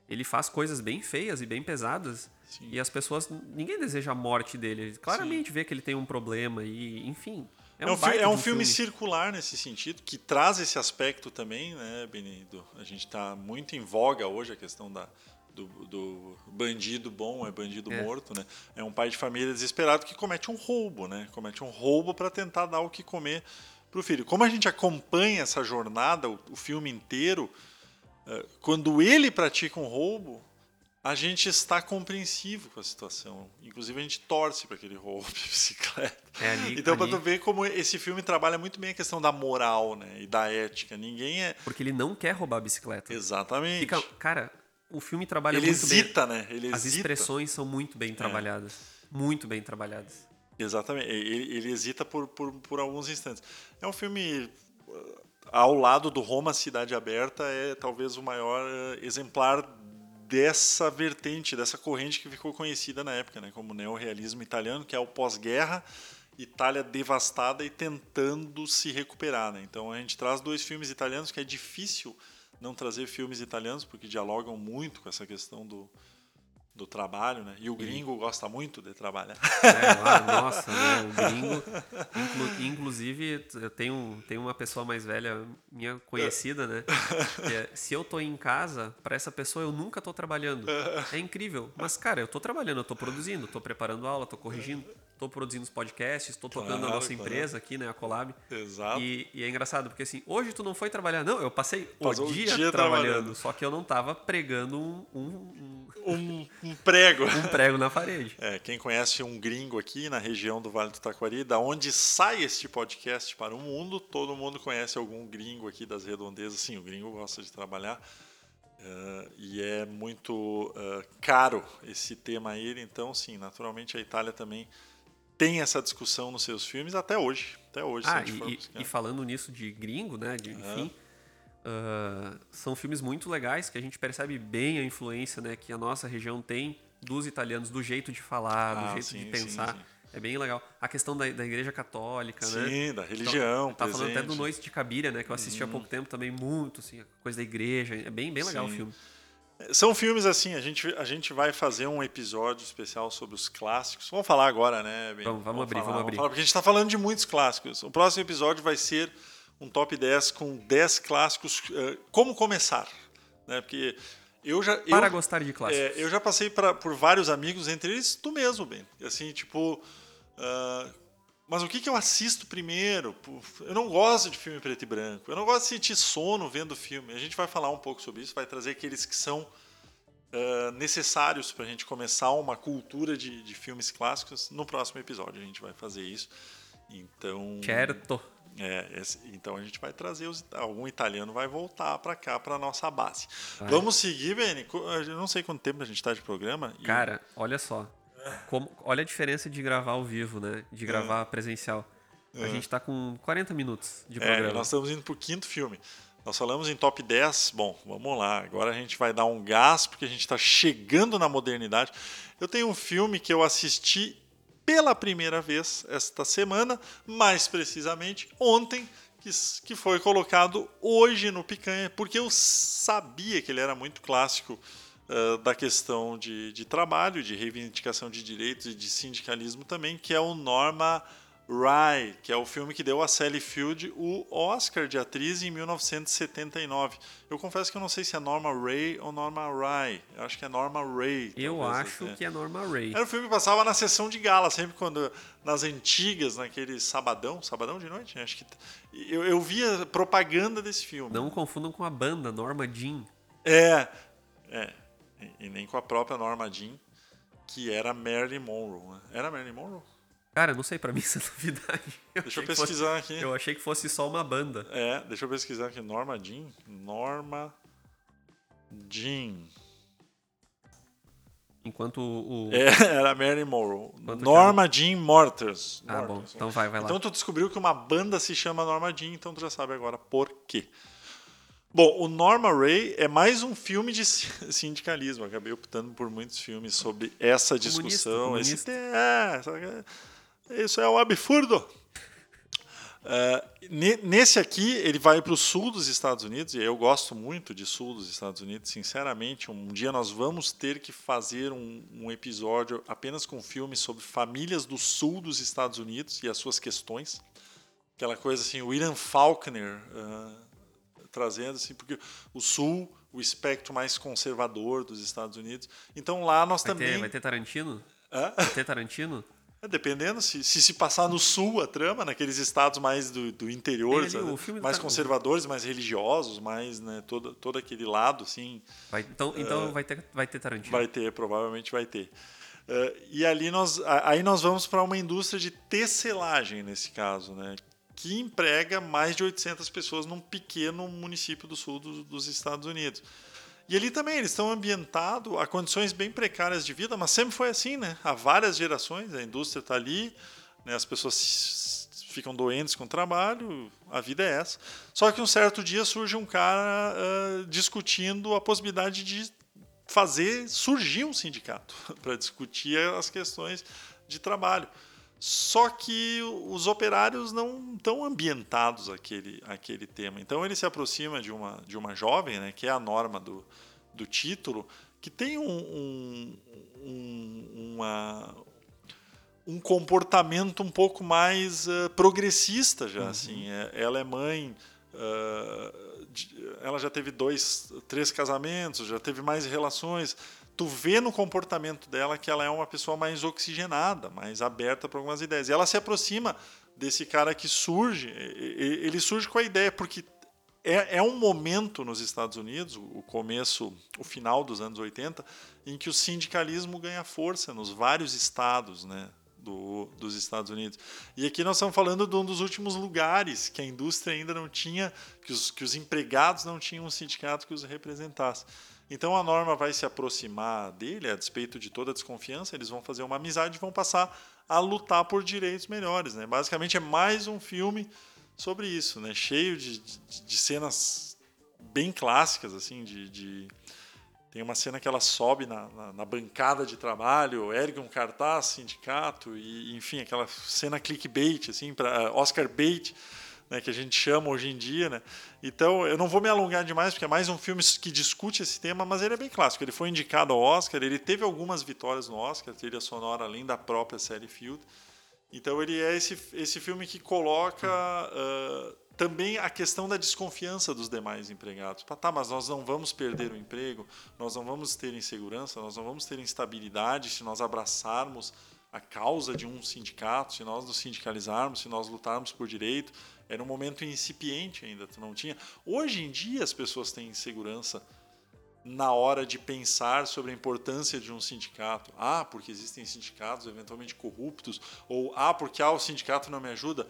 ele faz coisas bem feias e bem pesadas. Sim. E as pessoas, ninguém deseja a morte dele. Claramente vê que ele tem um problema e, enfim. É É um, um, fi- é um filme, circular nesse sentido, que traz esse aspecto também, né, Benito? A gente está muito em voga hoje a questão da, do, do bandido bom é bandido É. morto, né? É um pai de família desesperado que comete um roubo, né? Comete um roubo para tentar dar o que comer para o filho. Como a gente acompanha essa jornada, o, o filme inteiro, eh, quando ele pratica um roubo, a gente está compreensivo com a situação. Inclusive, a gente torce para que ele roube a bicicleta. É ali- então, para tu ver como esse filme trabalha muito bem a questão da moral né, e da ética. Ninguém é. Porque ele não quer roubar a bicicleta. Exatamente. Fica, cara, o filme trabalha ele muito bem. hesita, né? Ele As hesita. expressões são muito bem trabalhadas. Muito bem trabalhadas. Exatamente. Ele, ele hesita por, por, por alguns instantes. É um filme. uh, Ao lado do Roma Cidade Aberta, é talvez o maior uh, exemplar dessa vertente, dessa corrente que ficou conhecida na época, né, como neorrealismo italiano, que é o pós-guerra, Itália devastada e tentando se recuperar. Né? Então a gente traz dois filmes italianos que é difícil não trazer filmes italianos porque dialogam muito com essa questão do, do trabalho, né? E o gringo gosta muito de trabalhar. É, lá, nossa, né, o gringo. Inclu- inclusive, eu tenho, tenho uma pessoa mais velha, minha conhecida, né? é, se eu tô em casa, para essa pessoa eu nunca tô trabalhando. É incrível. Mas, cara, eu tô trabalhando, eu tô produzindo, tô preparando aula, tô corrigindo, tô produzindo os podcasts, tô tocando a Claro, nossa claro. empresa aqui, né? A Collab. Exato. E, e é engraçado, porque assim, hoje tu não foi trabalhar. Não, eu passei Passou o dia, dia trabalhando, trabalhando. Só que eu não tava pregando um, um, Um, um prego. um- prego na parede. É, quem conhece um gringo aqui na região do Vale do Taquari, da onde sai este podcast para o mundo, todo mundo conhece algum gringo aqui das redondezas. Sim, o gringo gosta de trabalhar. eh, e é muito eh, caro esse tema a ele, então, sim, naturalmente a Itália também tem essa discussão nos seus filmes até hoje. Até hoje, Ah, e, e falando nisso de gringo, né? De, enfim, ah, são filmes muito legais que a gente percebe bem a influência né, que a nossa região tem dos italianos, do jeito de falar, do Ah, jeito sim, de sim, pensar. sim. É bem legal. A questão da, da igreja católica, né? Sim, da religião, Tá falando até do. Uhum. Noite de Cabiria, né? Que eu assisti há pouco tempo também, muito, assim, a coisa da igreja. É bem, bem legal o Sim. filme. São filmes assim, a gente, a gente vai fazer um episódio especial sobre os clássicos. Vamos falar agora, né, Ben? Vamos- vamos abrir, falar, vamos abrir. falar, porque a gente está falando de muitos clássicos. O próximo episódio vai ser um top 10 com 10 clássicos. eh, como começar? Né? Porque eu já. Para eu, gostar de clássicos. é, eu já passei pra, por vários amigos, entre eles tu mesmo, Ben. Assim, tipo. ah, mas o que, que eu assisto primeiro? Eu não gosto de filme preto e branco. Eu não gosto de sentir sono vendo filme. A gente vai falar um pouco sobre isso, vai trazer aqueles que são ah, necessários para a gente começar uma cultura de, de filmes clássicos. No próximo episódio a gente vai fazer isso. Então. Certo. É, então a gente vai trazer os, algum italiano vai voltar para cá para nossa base. Vai. Vamos seguir, Beni. Eu não sei quanto tempo a gente está de programa. e- Cara, olha só. Como, olha a diferença de gravar ao vivo, né? De gravar presencial. A gente tá com 40 minutos de é, programa. nós estamos indo para o quinto filme. Nós falamos em top 10. Bom, vamos lá. Agora a gente vai dar um gás porque a gente está chegando na modernidade. Eu tenho um filme que eu assisti pela primeira vez esta semana, mais precisamente ontem, que foi colocado hoje no Picanha, porque eu sabia que ele era muito clássico da questão de, de trabalho, de reivindicação de direitos e de sindicalismo também, que é o Norma Rye, que é o filme que deu a Sally Field o Oscar de atriz em 1979. Eu confesso que eu não sei se é Norma Ray ou Norma Rye. Eu acho que é Norma Ray. Eu acho até. que é Norma Ray. Era um filme que passava na sessão de gala, sempre quando. Nas antigas, naquele sabadão, sabadão de noite, né? acho que. Eu, eu via propaganda desse filme. Não confundam com a banda Norma Jean. É. É. E, nem com a própria Norma Jean, que era Marilyn Monroe. Né? Era Marilyn Monroe? Cara, não sei, pra mim é novidade. Deixa eu que fosse- pesquisar aqui. eu achei que fosse só uma banda. É, deixa eu pesquisar aqui. Norma Jean. Norma Jean. Enquanto o. É, era Mary Morrow. Norma Jean Morters. Ah, bom. Então vai, vai lá. Então tu descobriu que uma banda se chama Norma Jean, então tu já sabe agora por quê. Bom, o Norma Ray é mais um filme de si- sindicalismo. Acabei optando por muitos filmes sobre essa discussão. comunista. Esse, é, isso é um absurdo. Ne- nesse aqui, ele vai para o sul dos Estados Unidos, e eu gosto muito de sul dos Estados Unidos, sinceramente. Um dia nós vamos ter que fazer um, um episódio apenas com filmes sobre famílias do sul dos Estados Unidos e as suas questões. Aquela coisa assim, William Faulkner ah, trazendo, assim, porque o sul, o espectro mais conservador dos Estados Unidos. Então lá nós Vai também. ter, vai ter Tarantino? Hã? Vai ter Tarantino? É, Dependendo, se, se se passar no sul a trama, naqueles estados mais do, do interior, ali sabe? mais conservadores, mais religiosos, mais né, todo, todo aquele lado, assim, Vai, então então vai, ter, vai ter Tarantino. vai ter, provavelmente vai ter. Eh, e ali nós, aí nós vamos para uma indústria de tecelagem nesse caso, né? Que emprega mais de 800 pessoas num pequeno município do sul do- dos Estados Unidos. E ali também eles estão ambientados a condições bem precárias de vida, mas sempre foi assim, né? Há várias gerações, a indústria está ali, né? as pessoas ficam doentes com o trabalho, a vida é essa. Só que um certo dia surge um cara ah, discutindo a possibilidade de fazer surgir um sindicato para discutir as questões de trabalho. Só que os operários não estão ambientados àquele, àquele tema. Então ele se aproxima de uma, de uma jovem, né, que é a norma do, do título, que tem um, um, um, uma, um comportamento um pouco mais eh, progressista já. Assim. É- ela é mãe, de- ela já teve dois, três casamentos, já teve mais relações tu vê no comportamento dela que ela é uma pessoa mais oxigenada, mais aberta para algumas ideias. E ela se aproxima desse cara que surge, ele surge com a ideia, porque é, é um momento nos Estados Unidos, o começo, o final dos anos 80, em que o sindicalismo ganha força nos vários estados né, do, dos Estados Unidos. E aqui nós estamos falando de um dos últimos lugares que a indústria ainda não tinha, que os, que os empregados não tinham um sindicato que os representasse. Então a norma vai se aproximar dele, a despeito de toda a desconfiança, eles vão fazer uma amizade e vão passar a lutar por direitos melhores. Né? Basicamente é mais um filme sobre isso, né? cheio de, de, de cenas bem clássicas, assim, de, de- tem uma cena que ela sobe na, na, na bancada de trabalho, ergue um cartaz, sindicato, e enfim, aquela cena clickbait, assim, para Oscar bait, né, que a gente chama hoje em dia, né? Então, eu não vou me alongar demais, porque é mais um filme que discute esse tema, mas ele é bem clássico. Ele foi indicado ao Oscar, ele teve algumas vitórias no Oscar, trilha sonora além da própria série Field. Então, ele é esse, esse filme que coloca ah, também a questão da desconfiança dos demais empregados. Tá, mas nós não vamos perder o emprego, nós não vamos ter insegurança, nós não vamos ter instabilidade se nós abraçarmos a causa de um sindicato, se nós nos sindicalizarmos, se nós lutarmos por direito. Era um momento incipiente ainda, tu não tinha. Hoje em dia as pessoas têm insegurança na hora de pensar sobre a importância de um sindicato. Ah, porque existem sindicatos eventualmente corruptos, ou ah, porque ah, o sindicato não me ajuda.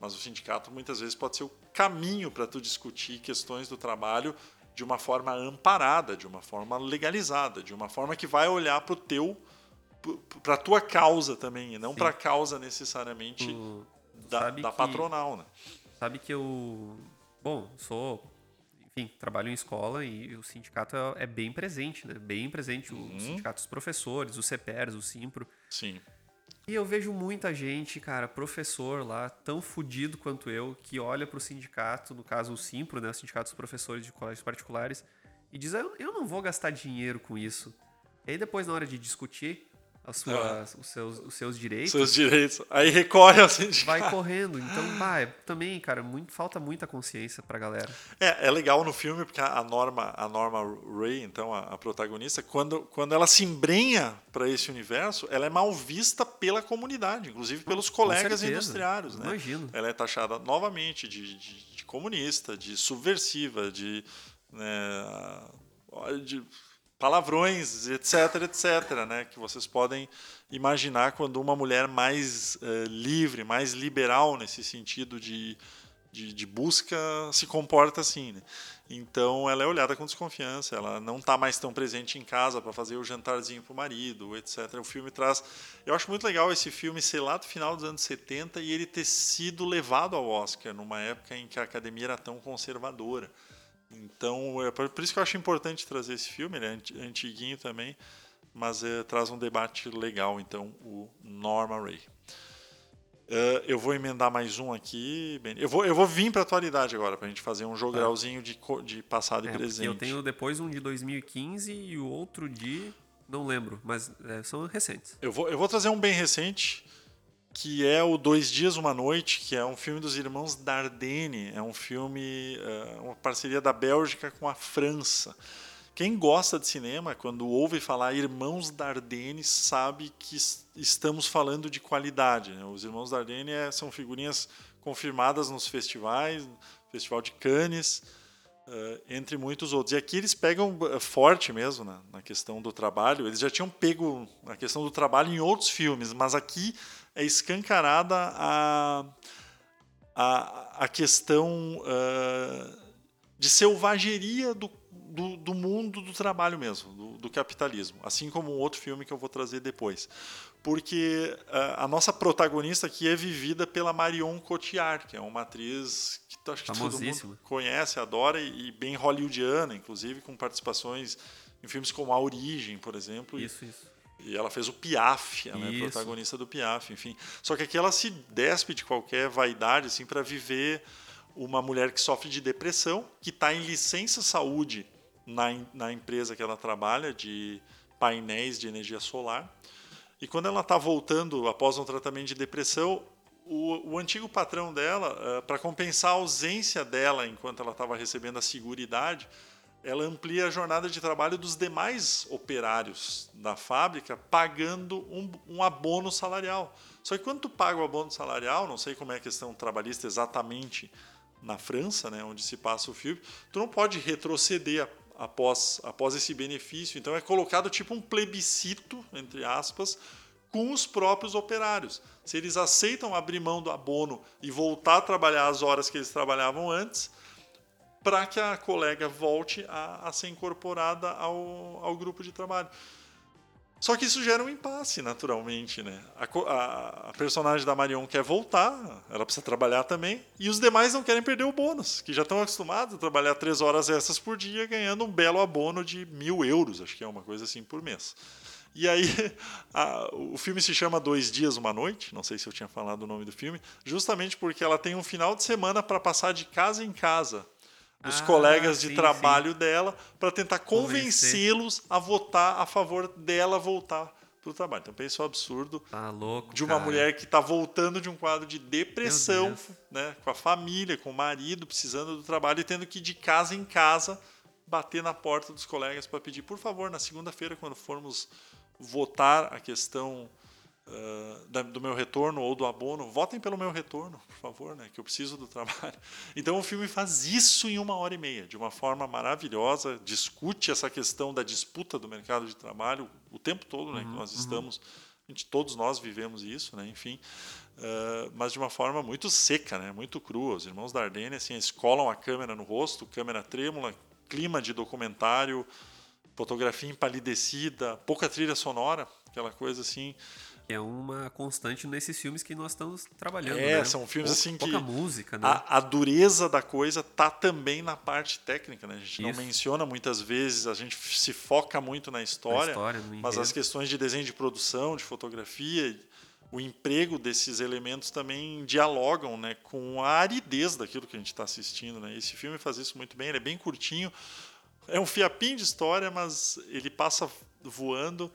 Mas o sindicato muitas vezes pode ser o caminho para tu discutir questões do trabalho de uma forma amparada, de uma forma legalizada, de uma forma que vai olhar para o teu para a tua causa também, e não para a causa necessariamente Tu- da, da patronal, né? Sabe que eu. Bom, sou. Enfim, trabalho em escola e o sindicato é, é bem presente, né? Bem presente. Uhum. O sindicato dos professores, o CEPERS, o Simpro. Sim. E eu vejo muita gente, cara, professor lá, tão fudido quanto eu, que olha pro sindicato, no caso o Simpro, né? O sindicato dos professores de colégios particulares, e diz: eu, eu não vou gastar dinheiro com isso. E aí depois, na hora de discutir as suas, os, seus, os seus direitos, Seus direitos. Aí recorre ao sindicato. vai correndo. Então, bah, é- também, cara, muito, falta muita consciência pra galera. É, é legal no filme porque a Norma, a Norma Ray, então a, a protagonista, quando, quando ela se embrenha para esse universo, ela é mal vista pela comunidade, inclusive pelos colegas certeza. industriários, né? Imagino. Ela é taxada novamente de, de, de comunista, de subversiva, de, né, de palavrões, etc, etc, né? Que vocês podem imaginar quando uma mulher mais eh, livre, mais liberal nesse sentido de de, de, busca se comporta assim. Né? Então ela é olhada com desconfiança, ela não está mais tão presente em casa para fazer o jantarzinho para o marido, etc. O filme traz. Eu acho muito legal esse filme ser lá do final dos anos 70 e ele ter sido levado ao Oscar numa época em que a academia era tão conservadora. Então, é por isso que eu acho importante trazer esse filme, ele é antiguinho também, mas é, traz um debate legal, então, o Norma Ray. Uh, eu vou emendar mais um aqui. Eu vou, eu vou vir para a atualidade agora, para a gente fazer um jogralzinho de, de passado é, e presente. Eu tenho depois um de 2015 e o outro de. Não lembro, mas é, são recentes. Eu vou, eu vou trazer um bem recente, que é o Dois Dias, Uma Noite, que é um filme dos irmãos Dardenne. É um filme, uh, uma parceria da Bélgica com a França. Quem gosta de cinema, quando ouve falar Irmãos Dardenne, sabe que estamos falando de qualidade. Né? Os Irmãos Dardenne é, são figurinhas confirmadas nos festivais, Festival de Cannes, uh, entre muitos outros. E aqui eles pegam forte mesmo na, na, questão do trabalho. Eles já tinham pego a questão do trabalho em outros filmes, mas aqui é escancarada a, a, a questão uh, de selvageria do do, do mundo do trabalho mesmo, do, do, capitalismo, assim como um outro filme que eu vou trazer depois. Porque a, a nossa protagonista aqui é vivida pela Marion Cotillard, que é uma atriz que acho que todo mundo conhece, adora e, e bem hollywoodiana, inclusive com participações em filmes como A Origem, por exemplo. Isso, isso. E ela fez o Piaf, ela é protagonista do Piaf, enfim. Só que aqui ela se despe de qualquer vaidade assim para viver uma mulher que sofre de depressão, que está em licença saúde na, na empresa que ela trabalha de painéis de energia solar. E quando ela está voltando após um tratamento de depressão, o, o antigo patrão dela, eh, para compensar a ausência dela enquanto ela estava recebendo a seguridade, ela amplia a jornada de trabalho dos demais operários da fábrica, pagando um, um abono salarial. Só que quando tu paga o abono salarial, não sei como é a questão trabalhista exatamente na França, né, onde se passa o filme, tu não pode retroceder após, após esse benefício. Então é colocado tipo um plebiscito, entre aspas, com os próprios operários. Se eles aceitam abrir mão do abono e voltar a trabalhar as horas que eles trabalhavam antes, para que a colega volte a, a ser incorporada ao, ao grupo de trabalho. Só que isso gera um impasse, naturalmente, né? A, a, a, personagem da Marion quer voltar, ela precisa trabalhar também, e os demais não querem perder o bônus, que já estão acostumados a trabalhar três horas essas por dia, ganhando um belo abono de mil euros, acho que é uma coisa assim por mês. E aí, a, o filme se chama Dois Dias, Uma Noite, não sei se eu tinha falado o nome do filme, justamente porque ela tem um final de semana para passar de casa em casa dos ah, colegas de sim, trabalho sim. dela para tentar convencê-los a votar a favor dela voltar para o trabalho. Então pensa o absurdo tá louco, de uma cara. mulher que está voltando de um quadro de depressão, né, com a família, com o marido, precisando do trabalho e tendo que ir de casa em casa bater na porta dos colegas para pedir, por favor, na segunda-feira, quando formos votar a questão uh, do meu retorno ou do abono, votem pelo meu retorno, por favor, né, que eu preciso do trabalho. Então o filme faz isso em uma hora e meia, de uma forma maravilhosa, discute essa questão da disputa do mercado de trabalho o tempo todo, né, uhum, que nós uhum. estamos, gente, todos nós vivemos isso, né, enfim, uh, mas de uma forma muito seca, né, muito crua. Os irmãos Dardenne assim, escolam a câmera no rosto, câmera trêmula, clima de documentário, fotografia empalidecida, pouca trilha sonora, aquela coisa assim que é uma constante nesses filmes que nós estamos trabalhando. É, né? são filmes assim pouca que. música, né? A, a, dureza da coisa tá também na parte técnica, né? A gente Isso. não menciona muitas vezes, a gente se foca muito na história, na história mas as questões de desenho de produção, de fotografia, o emprego desses elementos também dialogam né, com a aridez daquilo que a gente está assistindo. Né? Esse filme faz isso muito bem, ele é bem curtinho, é um fiapinho de história, mas ele passa voando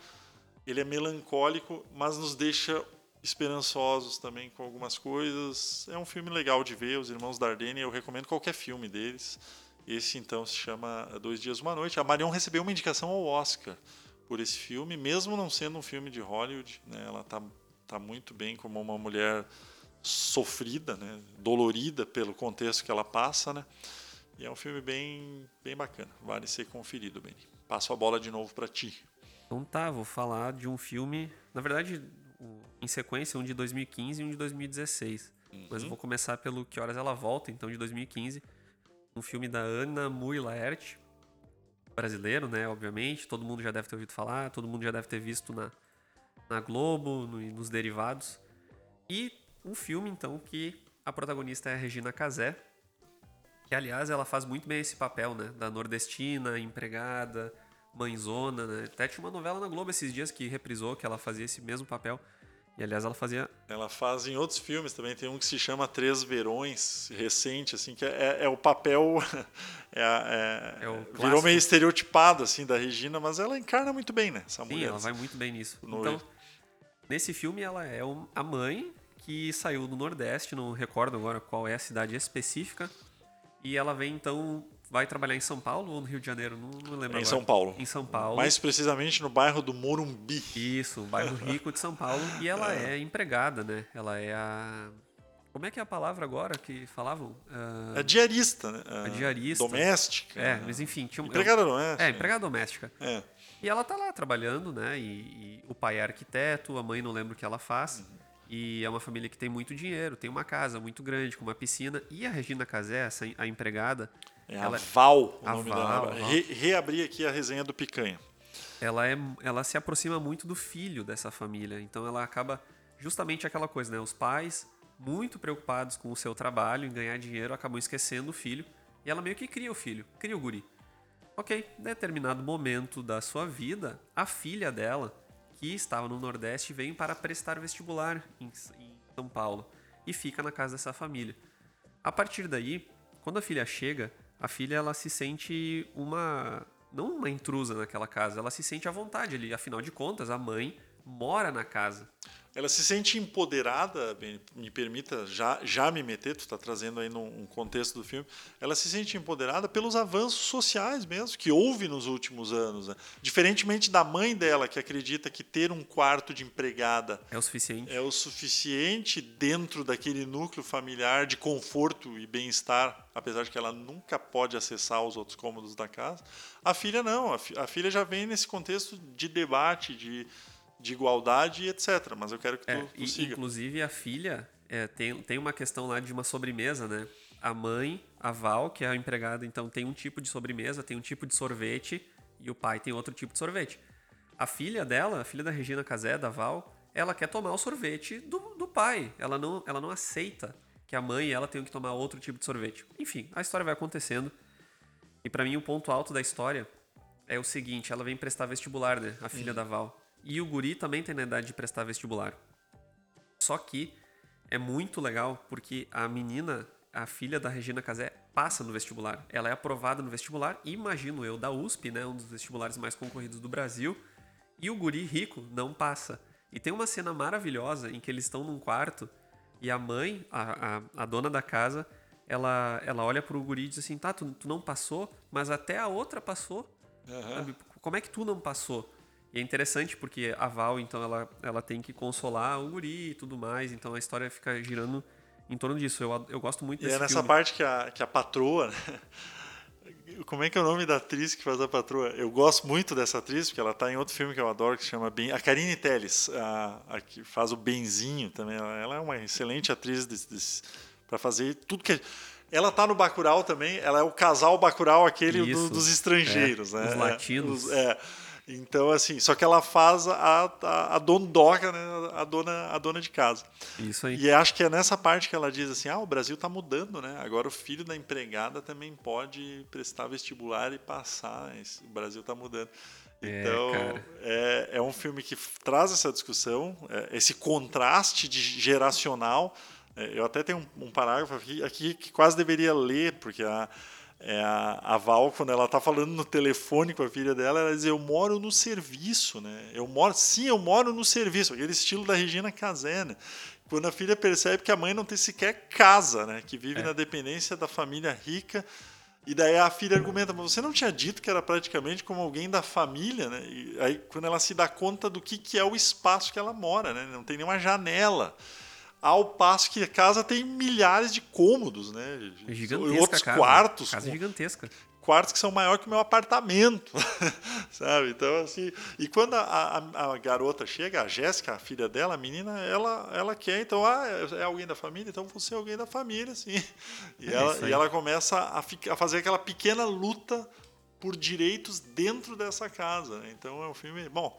ele é melancólico, mas nos deixa esperançosos também com algumas coisas. É um filme legal de ver, Os Irmãos Dardenne, eu recomendo qualquer filme deles. Esse então se chama Dois Dias Uma Noite. A Marion recebeu uma indicação ao Oscar por esse filme, mesmo não sendo um filme de Hollywood. Né? Ela está tá muito bem como uma mulher sofrida, né? dolorida pelo contexto que ela passa. Né? E é um filme bem, bem bacana, vale ser conferido, Benny. Passo a bola de novo para ti. Então tá, vou falar de um filme, na verdade, em sequência, um de 2015 e um de 2016. Uhum. Mas eu vou começar pelo Que Horas Ela Volta, então, de 2015. Um filme da Ana Mui Laerte, brasileiro, né? Obviamente, todo mundo já deve ter ouvido falar, todo mundo já deve ter visto na, na Globo, no, nos derivados. E um filme, então, que a protagonista é a Regina Casé, que, aliás, ela faz muito bem esse papel, né? Da nordestina, empregada, mãezona, né? Até tinha uma novela na Globo esses dias que reprisou que ela fazia esse mesmo papel. E aliás, ela fazia. Ela faz em outros filmes também. Tem um que se chama Três Verões, recente, assim, que é, é o papel. É, é, é o virou meio estereotipado, assim, da Regina, mas ela encarna muito bem, né? Essa Sim, mulher, ela assim. vai muito bem nisso. No... Então, nesse filme, ela é a mãe que saiu do Nordeste, não recordo agora qual é a cidade específica. E ela vem então vai trabalhar em São Paulo ou no Rio de Janeiro? Não, não lembro. Em agora. São Paulo. Em São Paulo. Mais precisamente no bairro do Morumbi. Isso, um bairro rico de São Paulo. E ela é. é empregada, né? Ela é a. Como é que é a palavra agora que falavam? Uh... É diarista, né? A diarista. Doméstica. É, mas enfim. Tinha um... Empregada doméstica. É, empregada doméstica. É. E ela tá lá trabalhando, né? E, e, o pai é arquiteto, a mãe não lembro o que ela faz. Uhum. E é uma família que tem muito dinheiro, tem uma casa muito grande, com uma piscina. E a Regina Casé, essa, a empregada, é ela, a Val, o a nome Val, dela. Re, reabri aqui a resenha do Picanha. Ela, é, ela se aproxima muito do filho dessa família. Então ela acaba justamente aquela coisa, né? Os pais, muito preocupados com o seu trabalho, em ganhar dinheiro, acabam esquecendo o filho. E ela meio que cria o filho, cria o guri. Ok, em determinado momento da sua vida, a filha dela, que estava no Nordeste, vem para prestar vestibular em, em São Paulo e fica na casa dessa família. A partir daí, quando a filha chega, a filha ela se sente uma não uma intrusa naquela casa, ela se sente à vontade ali, afinal de contas, a mãe mora na casa. Ela se sente empoderada, me permita já, já me meter, tu está trazendo aí num contexto do filme, ela se sente empoderada pelos avanços sociais mesmo, que houve nos últimos anos. Né? Diferentemente da mãe dela, que acredita que ter um quarto de empregada é o suficiente, é o suficiente dentro daquele núcleo familiar de conforto e bem-estar, apesar de que ela nunca pode acessar os outros cômodos da casa. A filha não, a, fi, a filha já vem nesse contexto de debate, de de igualdade e etc. Mas eu quero que tu, é, tu siga. Inclusive, a filha é, tem, tem uma questão lá de uma sobremesa, né? A mãe, a Val, que é a empregada, então tem um tipo de sobremesa, tem um tipo de sorvete, e o pai tem outro tipo de sorvete. A filha dela, a filha da Regina Casé, da Val, ela quer tomar o sorvete do, do pai. Ela não, ela não aceita que a mãe e ela tenham que tomar outro tipo de sorvete. Enfim, a história vai acontecendo. E para mim, o ponto alto da história é o seguinte: ela vem prestar vestibular, né? A filha uhum. da Val. E o guri também tem na idade de prestar vestibular. Só que é muito legal porque a menina, a filha da Regina Casé, passa no vestibular. Ela é aprovada no vestibular, imagino eu, da USP, né, um dos vestibulares mais concorridos do Brasil. E o guri rico não passa. E tem uma cena maravilhosa em que eles estão num quarto e a mãe, a, a, a dona da casa, ela, ela olha pro guri e diz assim: tá, tu, tu não passou, mas até a outra passou. Uhum. Como é que tu não passou? E é interessante porque a Val, então, ela, ela tem que consolar o guri e tudo mais. Então a história fica girando em torno disso. Eu, eu gosto muito e desse E é nessa filme. parte que a, que a patroa... Né? Como é que é o nome da atriz que faz a patroa? Eu gosto muito dessa atriz, porque ela está em outro filme que eu adoro, que se chama Ben... A Karine Telles, a, a que faz o Benzinho também. Ela, ela é uma excelente atriz para fazer tudo que... Ela tá no Bacurau também, ela é o casal Bacurau, aquele do, dos estrangeiros, é, né? Os latinos. É, é. Então, assim, só que ela faz a, a, a dondoca, né? a, dona, a dona de casa. Isso aí. E acho que é nessa parte que ela diz assim: ah, o Brasil está mudando, né? Agora o filho da empregada também pode prestar vestibular e passar. O Brasil está mudando. É, então, é, é, é, um filme que traz essa discussão, é, esse contraste de geracional. É, eu até tenho um, um parágrafo aqui, aqui, que quase deveria ler, porque a, é a, a Val, quando ela está falando no telefone com a filha dela, ela diz: Eu moro no serviço, né? Eu moro, sim, eu moro no serviço, aquele estilo da Regina Casé, né? Quando a filha percebe que a mãe não tem sequer casa, né? Que vive é. na dependência da família rica. E daí a filha argumenta, mas você não tinha dito que era praticamente como alguém da família, né? E aí quando ela se dá conta do que, que é o espaço que ela mora, né? Não tem nenhuma janela. Ao passo que a casa tem milhares de cômodos, né? Gigantesca Outros casa. quartos. Casa gigantesca. quartos que são maior que o meu apartamento, sabe? Então, assim, e quando a, a, a garota chega, a Jéssica, a filha dela, a menina, ela, ela quer, então, ah, é alguém da família, então você é alguém da família, assim. E, é ela, e ela começa a, ficar, a fazer aquela pequena luta por direitos dentro dessa casa. Né? Então, é um filme, bom,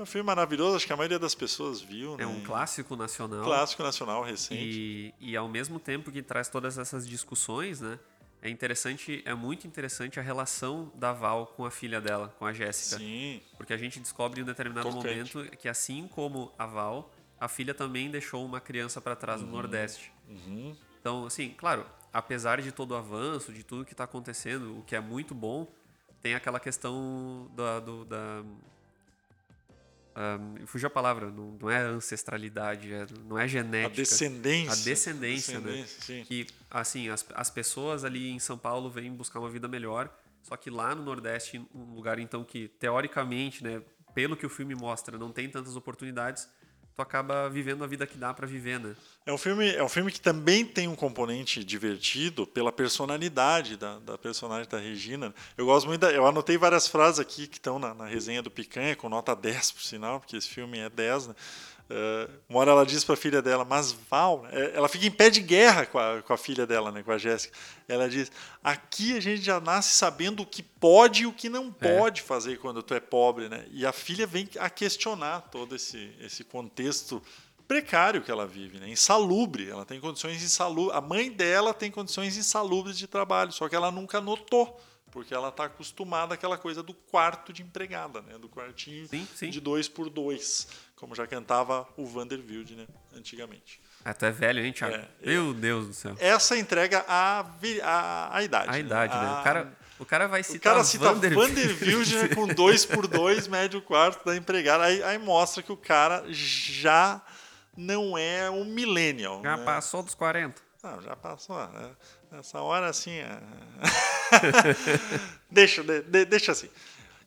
é um filme maravilhoso, acho que a maioria das pessoas viu. É né? um clássico nacional. Clássico nacional recente. E, e ao mesmo tempo que traz todas essas discussões, né? É interessante, é muito interessante a relação da Val com a filha dela, com a Jéssica. Sim. Porque a gente descobre em um determinado Tocante. momento que assim como a Val, a filha também deixou uma criança para trás no Nordeste. Uhum. Então, assim, claro, apesar de todo o avanço, de tudo que está acontecendo, o que é muito bom, tem aquela questão da, do, da um, fugiu a palavra, não, não é ancestralidade, é- não é A genética. descendência. A descendência, né? Descendência, sim. Que, assim, as, as pessoas ali em São Paulo vêm buscar uma vida melhor, só que lá no Nordeste, um lugar então que, teoricamente, né, pelo que o filme mostra, não tem tantas oportunidades, tu acaba vivendo a vida que dá para viver, né? É um, filme, é um filme que também tem um componente divertido pela personalidade da, da personagem da Regina. Eu gosto muito da, Eu anotei várias frases aqui que estão na, na resenha do Picanha, com nota 10, por sinal, porque esse filme é 10, né? Uh, uma hora ela diz para a filha dela, mas Val, né? ela fica em pé de guerra com a, com a filha dela, né, com a Jéssica. Ela diz: aqui a gente já nasce sabendo o que pode e o que não É. pode fazer quando tu é pobre, né? E a filha vem a questionar todo esse, esse contexto precário que ela vive, né? Insalubre. Ela tem condições insalubres. A mãe dela tem condições insalubres de trabalho, só que ela nunca notou. Porque ela está acostumada àquela coisa do quarto de empregada, né? Do quartinho Sim, sim. de dois por dois, como já cantava o Vanderbilt, né? Antigamente. Ah, tu é velho, hein, Thiago? É, Meu Deus do céu. Essa entrega a, a, a idade. A né? idade, né? A- O cara, o cara vai o citar cara cita Vanderbilt. Vanderbilt né, com dois por dois, médio quarto da empregada. Aí, aí mostra que o cara já não é um millennial. Já né? passou dos 40. Não, já passou. né? Nessa hora, assim. é- deixa, de- de- deixa assim.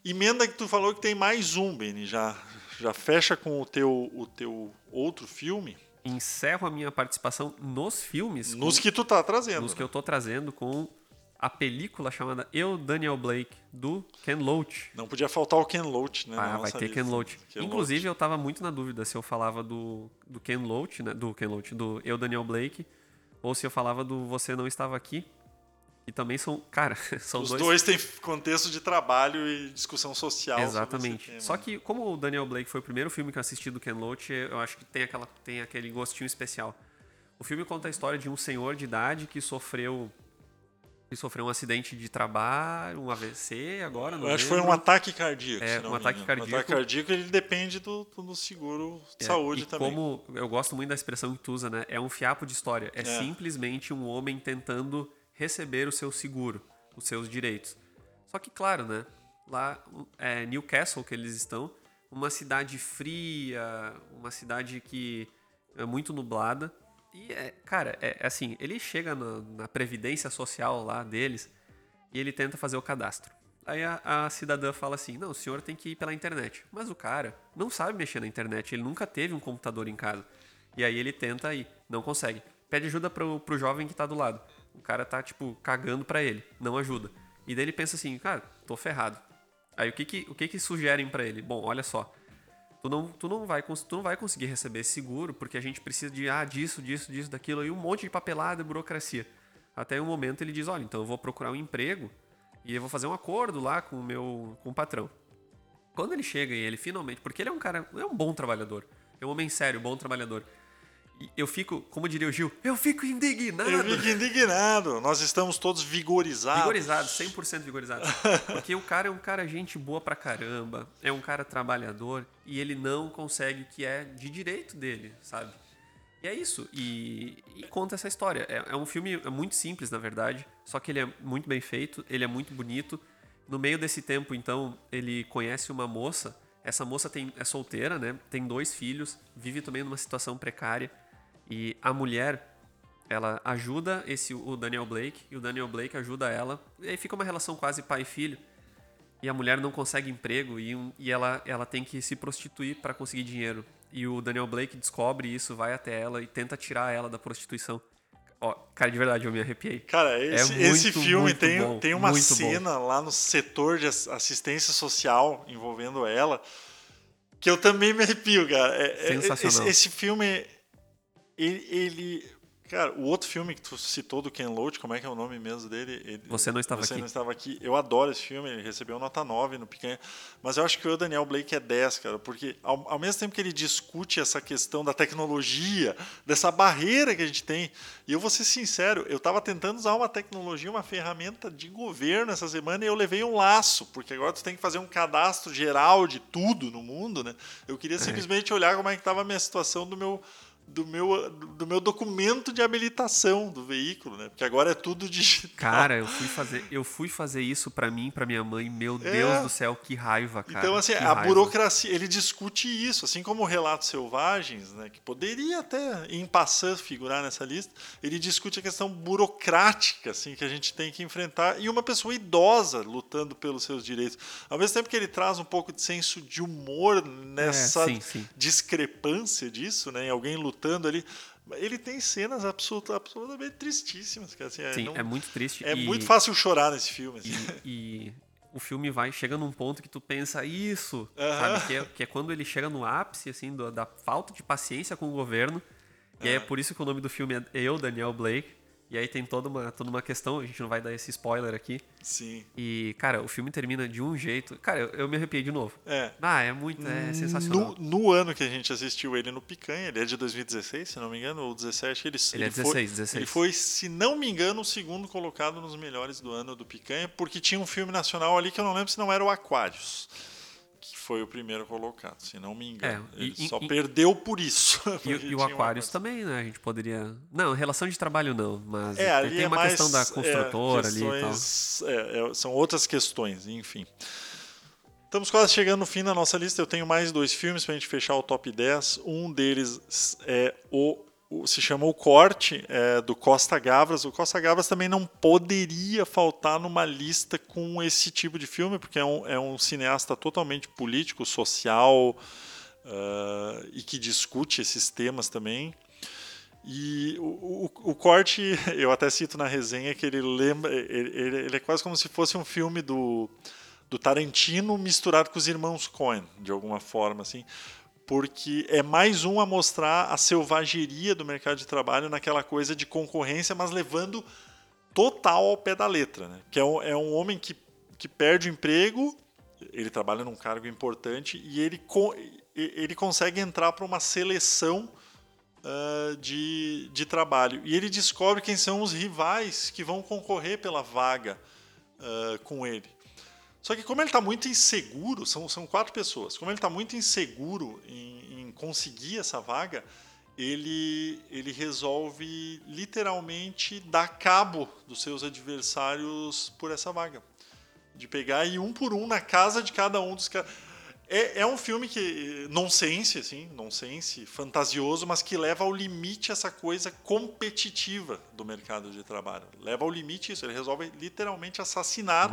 Emenda que tu falou que tem mais um, Beni. Já, já fecha com o teu, o teu outro filme. Encerro a minha participação nos filmes. Nos com- que tu tá trazendo. nos que né? eu tô trazendo com a película chamada Eu, Daniel Blake, do Ken Loach. Não podia faltar o Ken Loach, né? Ah, vai ter lista. Ken Loach. Ken Inclusive, eu tava muito na dúvida se eu falava do, do Ken Loach, né? Do Ken Loach, do Eu, Daniel Blake, ou se eu falava do Você Não Estava Aqui. E também são, cara, são Os dois... dois têm contexto de trabalho e discussão social. Exatamente. Só que, como o Daniel Blake foi o primeiro filme que eu assisti do Ken Loach, eu acho que tem, aquela, tem aquele gostinho especial. O filme conta a história de um senhor de idade que sofreu que sofreu um acidente de trabalho, um AVC, agora não Eu acho que foi um ataque cardíaco. É, um ataque cardíaco. Um ataque cardíaco ele depende do, do seguro de É, saúde e também. como eu gosto muito da expressão que tu usa, né? É um fiapo de história. É, É. simplesmente um homem tentando receber o seu seguro, os seus direitos. Só que, claro, né? Lá é Newcastle que eles estão, uma cidade fria, uma cidade que é muito nublada. E, é, cara, é é assim, ele chega na, na previdência social lá deles e ele tenta fazer o cadastro. Aí a, a cidadã fala assim: não, o senhor tem que ir pela internet. Mas o cara não sabe mexer na internet, ele nunca teve um computador em casa. E aí ele tenta ir, não consegue. Pede ajuda pro, pro jovem que tá do lado. O cara tá, tipo, cagando pra ele, não ajuda. E daí ele pensa assim: cara, tô ferrado. Aí o que que, o que, que sugerem pra ele? Bom, olha só. Tu não, tu, não vai, tu não vai conseguir receber esse seguro porque a gente precisa de ah, disso, disso, disso, daquilo e um monte de papelada e burocracia. Até um momento ele diz: olha, então eu vou procurar um emprego e eu vou fazer um acordo lá com o meu com o patrão. Quando ele chega e ele finalmente, porque ele é um cara, é um bom trabalhador, é um homem sério, bom trabalhador. Eu fico, como diria o Gil, eu fico indignado. Eu fico indignado. Nós estamos todos vigorizados. Vigorizado, 100% vigorizado. Porque o cara é um cara gente boa pra caramba, é um cara trabalhador e ele não consegue o que é de direito dele, sabe? E é isso. E, e conta essa história. É, é um filme é muito simples, na verdade, só que ele é muito bem feito, ele é muito bonito. No meio desse tempo, então, ele conhece uma moça. Essa moça tem, é solteira, né? Tem dois filhos, vive também numa situação precária. E a mulher ela ajuda esse o Daniel Blake e o Daniel Blake ajuda ela. E aí fica uma relação quase pai e filho. E a mulher não consegue emprego e, e ela, ela tem que se prostituir para conseguir dinheiro. E o Daniel Blake descobre isso, vai até ela e tenta tirar ela da prostituição. Ó, cara, de verdade, eu me arrepiei. Cara, esse, muito, esse filme tem, bom, tem uma cena lá no setor de ass- assistência social envolvendo ela que eu também me arrepio, cara. É- é- Sensacional. Esse, esse filme, ele, ele- Cara, o outro filme que tu citou do Ken Loach, como é que é o nome mesmo dele? Ele- Você Não Estava Você Aqui. não estava aqui. Eu adoro esse filme, ele recebeu nota 9 no Picanha. Mas eu acho que o Daniel Blake é 10, cara, porque ao, ao mesmo tempo que ele discute essa questão da tecnologia, dessa barreira que a gente tem, e eu vou ser sincero, eu estava tentando usar uma tecnologia, uma ferramenta de governo essa semana e eu levei um laço, porque agora tu tem que fazer um cadastro geral de tudo no mundo, né? Eu queria simplesmente olhar como é que estava a minha situação do meu do meu, do meu documento de habilitação do veículo, né? Porque agora é tudo digital. Cara, eu fui fazer, eu fui fazer isso pra mim, pra minha mãe. Meu Deus do céu, que raiva, cara. É. Então, assim, que a raiva. burocracia, ele discute isso, assim como o Relatos Selvagens, né, que poderia até, em passando, figurar nessa lista, ele discute a questão burocrática, assim, que a gente tem que enfrentar, e uma pessoa idosa lutando pelos seus direitos. Ao mesmo tempo que ele traz um pouco de senso de humor nessa É, sim, sim. discrepância disso, né, em alguém lutando ali, ele tem cenas absoluta, absolutamente tristíssimas, cara, assim, Sim, não- é muito triste. é e, muito fácil chorar nesse filme. assim. E, e o filme vai chega num ponto que tu pensa isso, Aham. sabe? Que é, que é quando ele chega no ápice, assim, do- da falta de paciência com o governo. E aí é por isso que o nome do filme é Eu, Daniel Blake. E aí tem toda uma, toda uma questão, a gente não vai dar esse spoiler aqui. Sim. E, cara, o filme termina de um jeito. Cara, eu, eu me arrepiei de novo. É. Ah, é muito. É sensacional. No, no ano que a gente assistiu ele no Picanha, ele é de 2016, se não me engano, ou 17, ele, Ele é foi, 16, 16. Ele foi, se não me engano, o segundo colocado nos melhores do ano do Picanha, porque tinha um filme nacional ali que eu não lembro se não era o Aquários, que foi o primeiro colocado, se não me engano. É, e- ele e- só e- perdeu por isso. E, e o Aquarius também, né? A gente poderia. Não, relação de trabalho não, mas É, ali tem é uma mais, questão da é, construtora ali e tal. questões- é, é, são outras questões, enfim. Estamos quase chegando no fim da nossa lista. Eu tenho mais dois filmes para a gente fechar o top 10. Um deles é o- se chama O Corte, é, do Costa Gavras. O Costa Gavras também não poderia faltar numa lista com esse tipo de filme, porque é um, é um cineasta totalmente político, social ah, e que discute esses temas também. E o, o, o corte, eu até cito na resenha que ele lembra. Ele- ele é quase como se fosse um filme do, do Tarantino misturado com os irmãos Coen, de alguma forma, assim. Porque é mais um a mostrar a selvageria do mercado de trabalho naquela coisa de concorrência, mas levando total ao pé da letra. Né? Que é um, é um homem que, que perde o emprego, ele trabalha num cargo importante e ele, ele consegue entrar para uma seleção ah, de, de trabalho. E ele descobre quem são os rivais que vão concorrer pela vaga ah, com ele. Só que como ele está muito inseguro, são, são quatro pessoas, como ele está muito inseguro em, em conseguir essa vaga, ele, ele resolve literalmente dar cabo dos seus adversários por essa vaga. De pegar e um por um na casa de cada um dos caras. É, é um filme que. nonsense, assim, nonsense, fantasioso, mas que leva ao limite essa coisa competitiva do mercado de trabalho. Leva ao limite isso. Ele resolve literalmente assassinar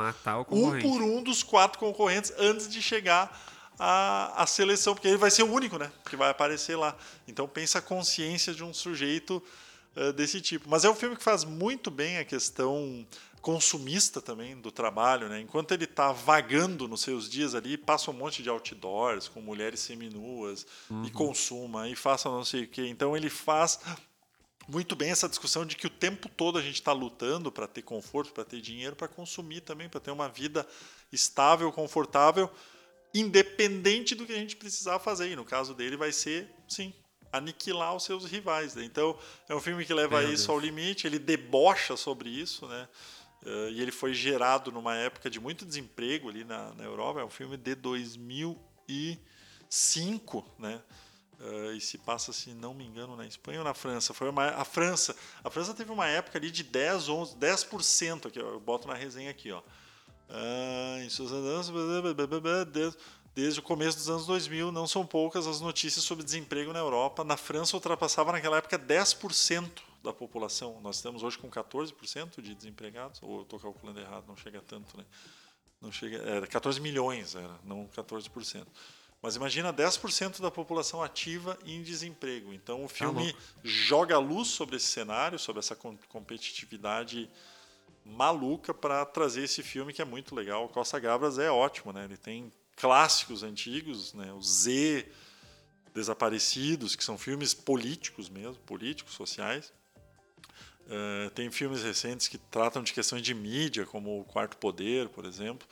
um por um dos quatro concorrentes antes de chegar à, seleção, porque ele vai ser o único, né? Que vai aparecer lá. Então pensa a consciência de um sujeito eh, desse tipo. Mas é um filme que faz muito bem a questão consumista também do trabalho, né? Enquanto ele está vagando nos seus dias ali, passa um monte de outdoors com mulheres seminuas e consuma e faça não sei o quê. Então ele faz muito bem essa discussão de que o tempo todo a gente está lutando para ter conforto, para ter dinheiro, para consumir também, para ter uma vida estável, confortável, independente do que a gente precisar fazer. E no caso dele vai ser, sim, aniquilar os seus rivais. né? Então é um filme que leva Meu isso Deus. ao limite, ele debocha sobre isso, né? Eh, e ele foi gerado numa época de muito desemprego ali na, na Europa. É um filme de 2005, né? Eh, e se passa, se não me engano, na Espanha ou na França. Foi uma, a França. A França teve uma época ali de 10, 11, 10%, aqui, ó, eu boto na resenha aqui, ó. Ah, em suas andanças, desde, desde o começo dos anos 2000, não são poucas as notícias sobre desemprego na Europa. Na França ultrapassava naquela época 10% da população. Nós estamos hoje com 14% de desempregados, ou eu estou calculando errado, não chega tanto, né? Não chega, era 14 milhões, era, não 14%. Mas imagina 10% da população ativa em desemprego. Então o Tá filme louco. joga luz sobre esse cenário, sobre essa com- competitividade maluca para trazer esse filme que é muito legal. O Costa Gabras é ótimo, né? Ele tem clássicos antigos, né? O Z, Desaparecidos, que são filmes políticos mesmo, políticos, sociais. Eh, tem filmes recentes que tratam de questões de mídia, como O Quarto Poder, por exemplo.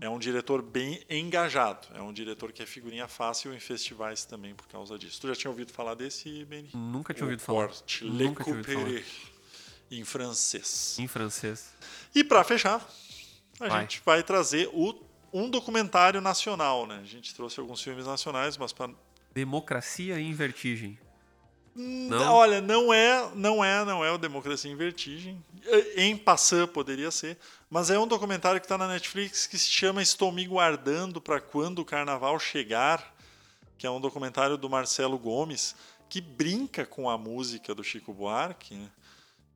É um diretor bem engajado. É um diretor que é figurinha fácil em festivais também por causa disso. Tu já tinha ouvido falar desse, Beni? Nunca tinha ouvido falar. Nunca Le ouvido falar. Couperet, em francês. Em francês. E para fechar, a Vai. gente vai trazer o, um documentário nacional, né? A gente trouxe alguns filmes nacionais, mas para Democracia em Vertigem. Não? Olha, não é, não é, não é o Democracia em Vertigem. Em passant poderia ser, mas é um documentário que está na Netflix que se chama Estou me guardando para quando o Carnaval chegar, que é um documentário do Marcelo Gomes que brinca com a música do Chico Buarque, né?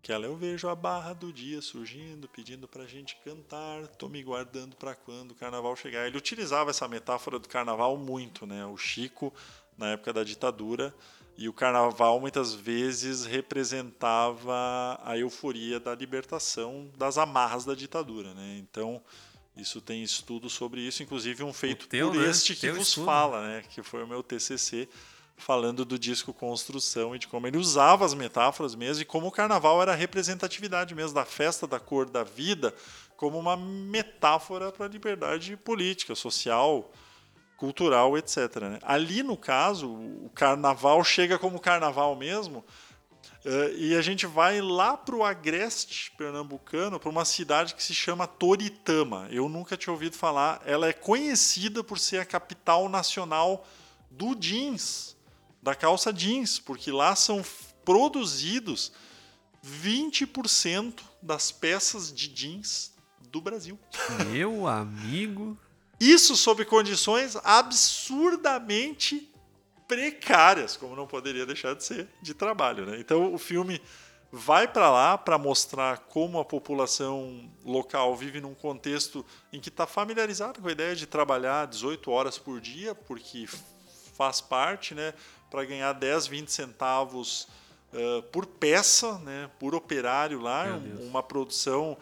Que ela eu vejo a barra do dia surgindo, pedindo pra gente cantar, tô me guardando para quando o carnaval chegar. Ele utilizava essa metáfora do carnaval muito, né? O Chico na época da ditadura e o carnaval muitas vezes representava a euforia da libertação das amarras da ditadura, né? Então, isso tem estudo sobre isso, inclusive um feito teu, por né? este que Teu vos estudo. fala, né? Que foi o meu TCC falando do disco Construção e de como ele usava as metáforas mesmo e como o carnaval era a representatividade mesmo da festa da cor da vida como uma metáfora para a liberdade política, social, cultural, etc. né? Ali, no caso, o carnaval chega como carnaval mesmo, eh, e a gente vai lá para o agreste pernambucano, para uma cidade que se chama Toritama. Eu nunca tinha ouvido falar. Ela é conhecida por ser a capital nacional do jeans, da calça jeans, porque lá são produzidos 20% das peças de jeans do Brasil. Meu amigo. Isso sob condições absurdamente precárias, como não poderia deixar de ser, de trabalho. Né? Então o filme vai para lá para mostrar como a população local vive num contexto em que está familiarizada com a ideia de trabalhar 18 horas por dia, porque faz parte, né, para ganhar 10, 20 centavos eh, por peça, né, por operário lá, um- uma produção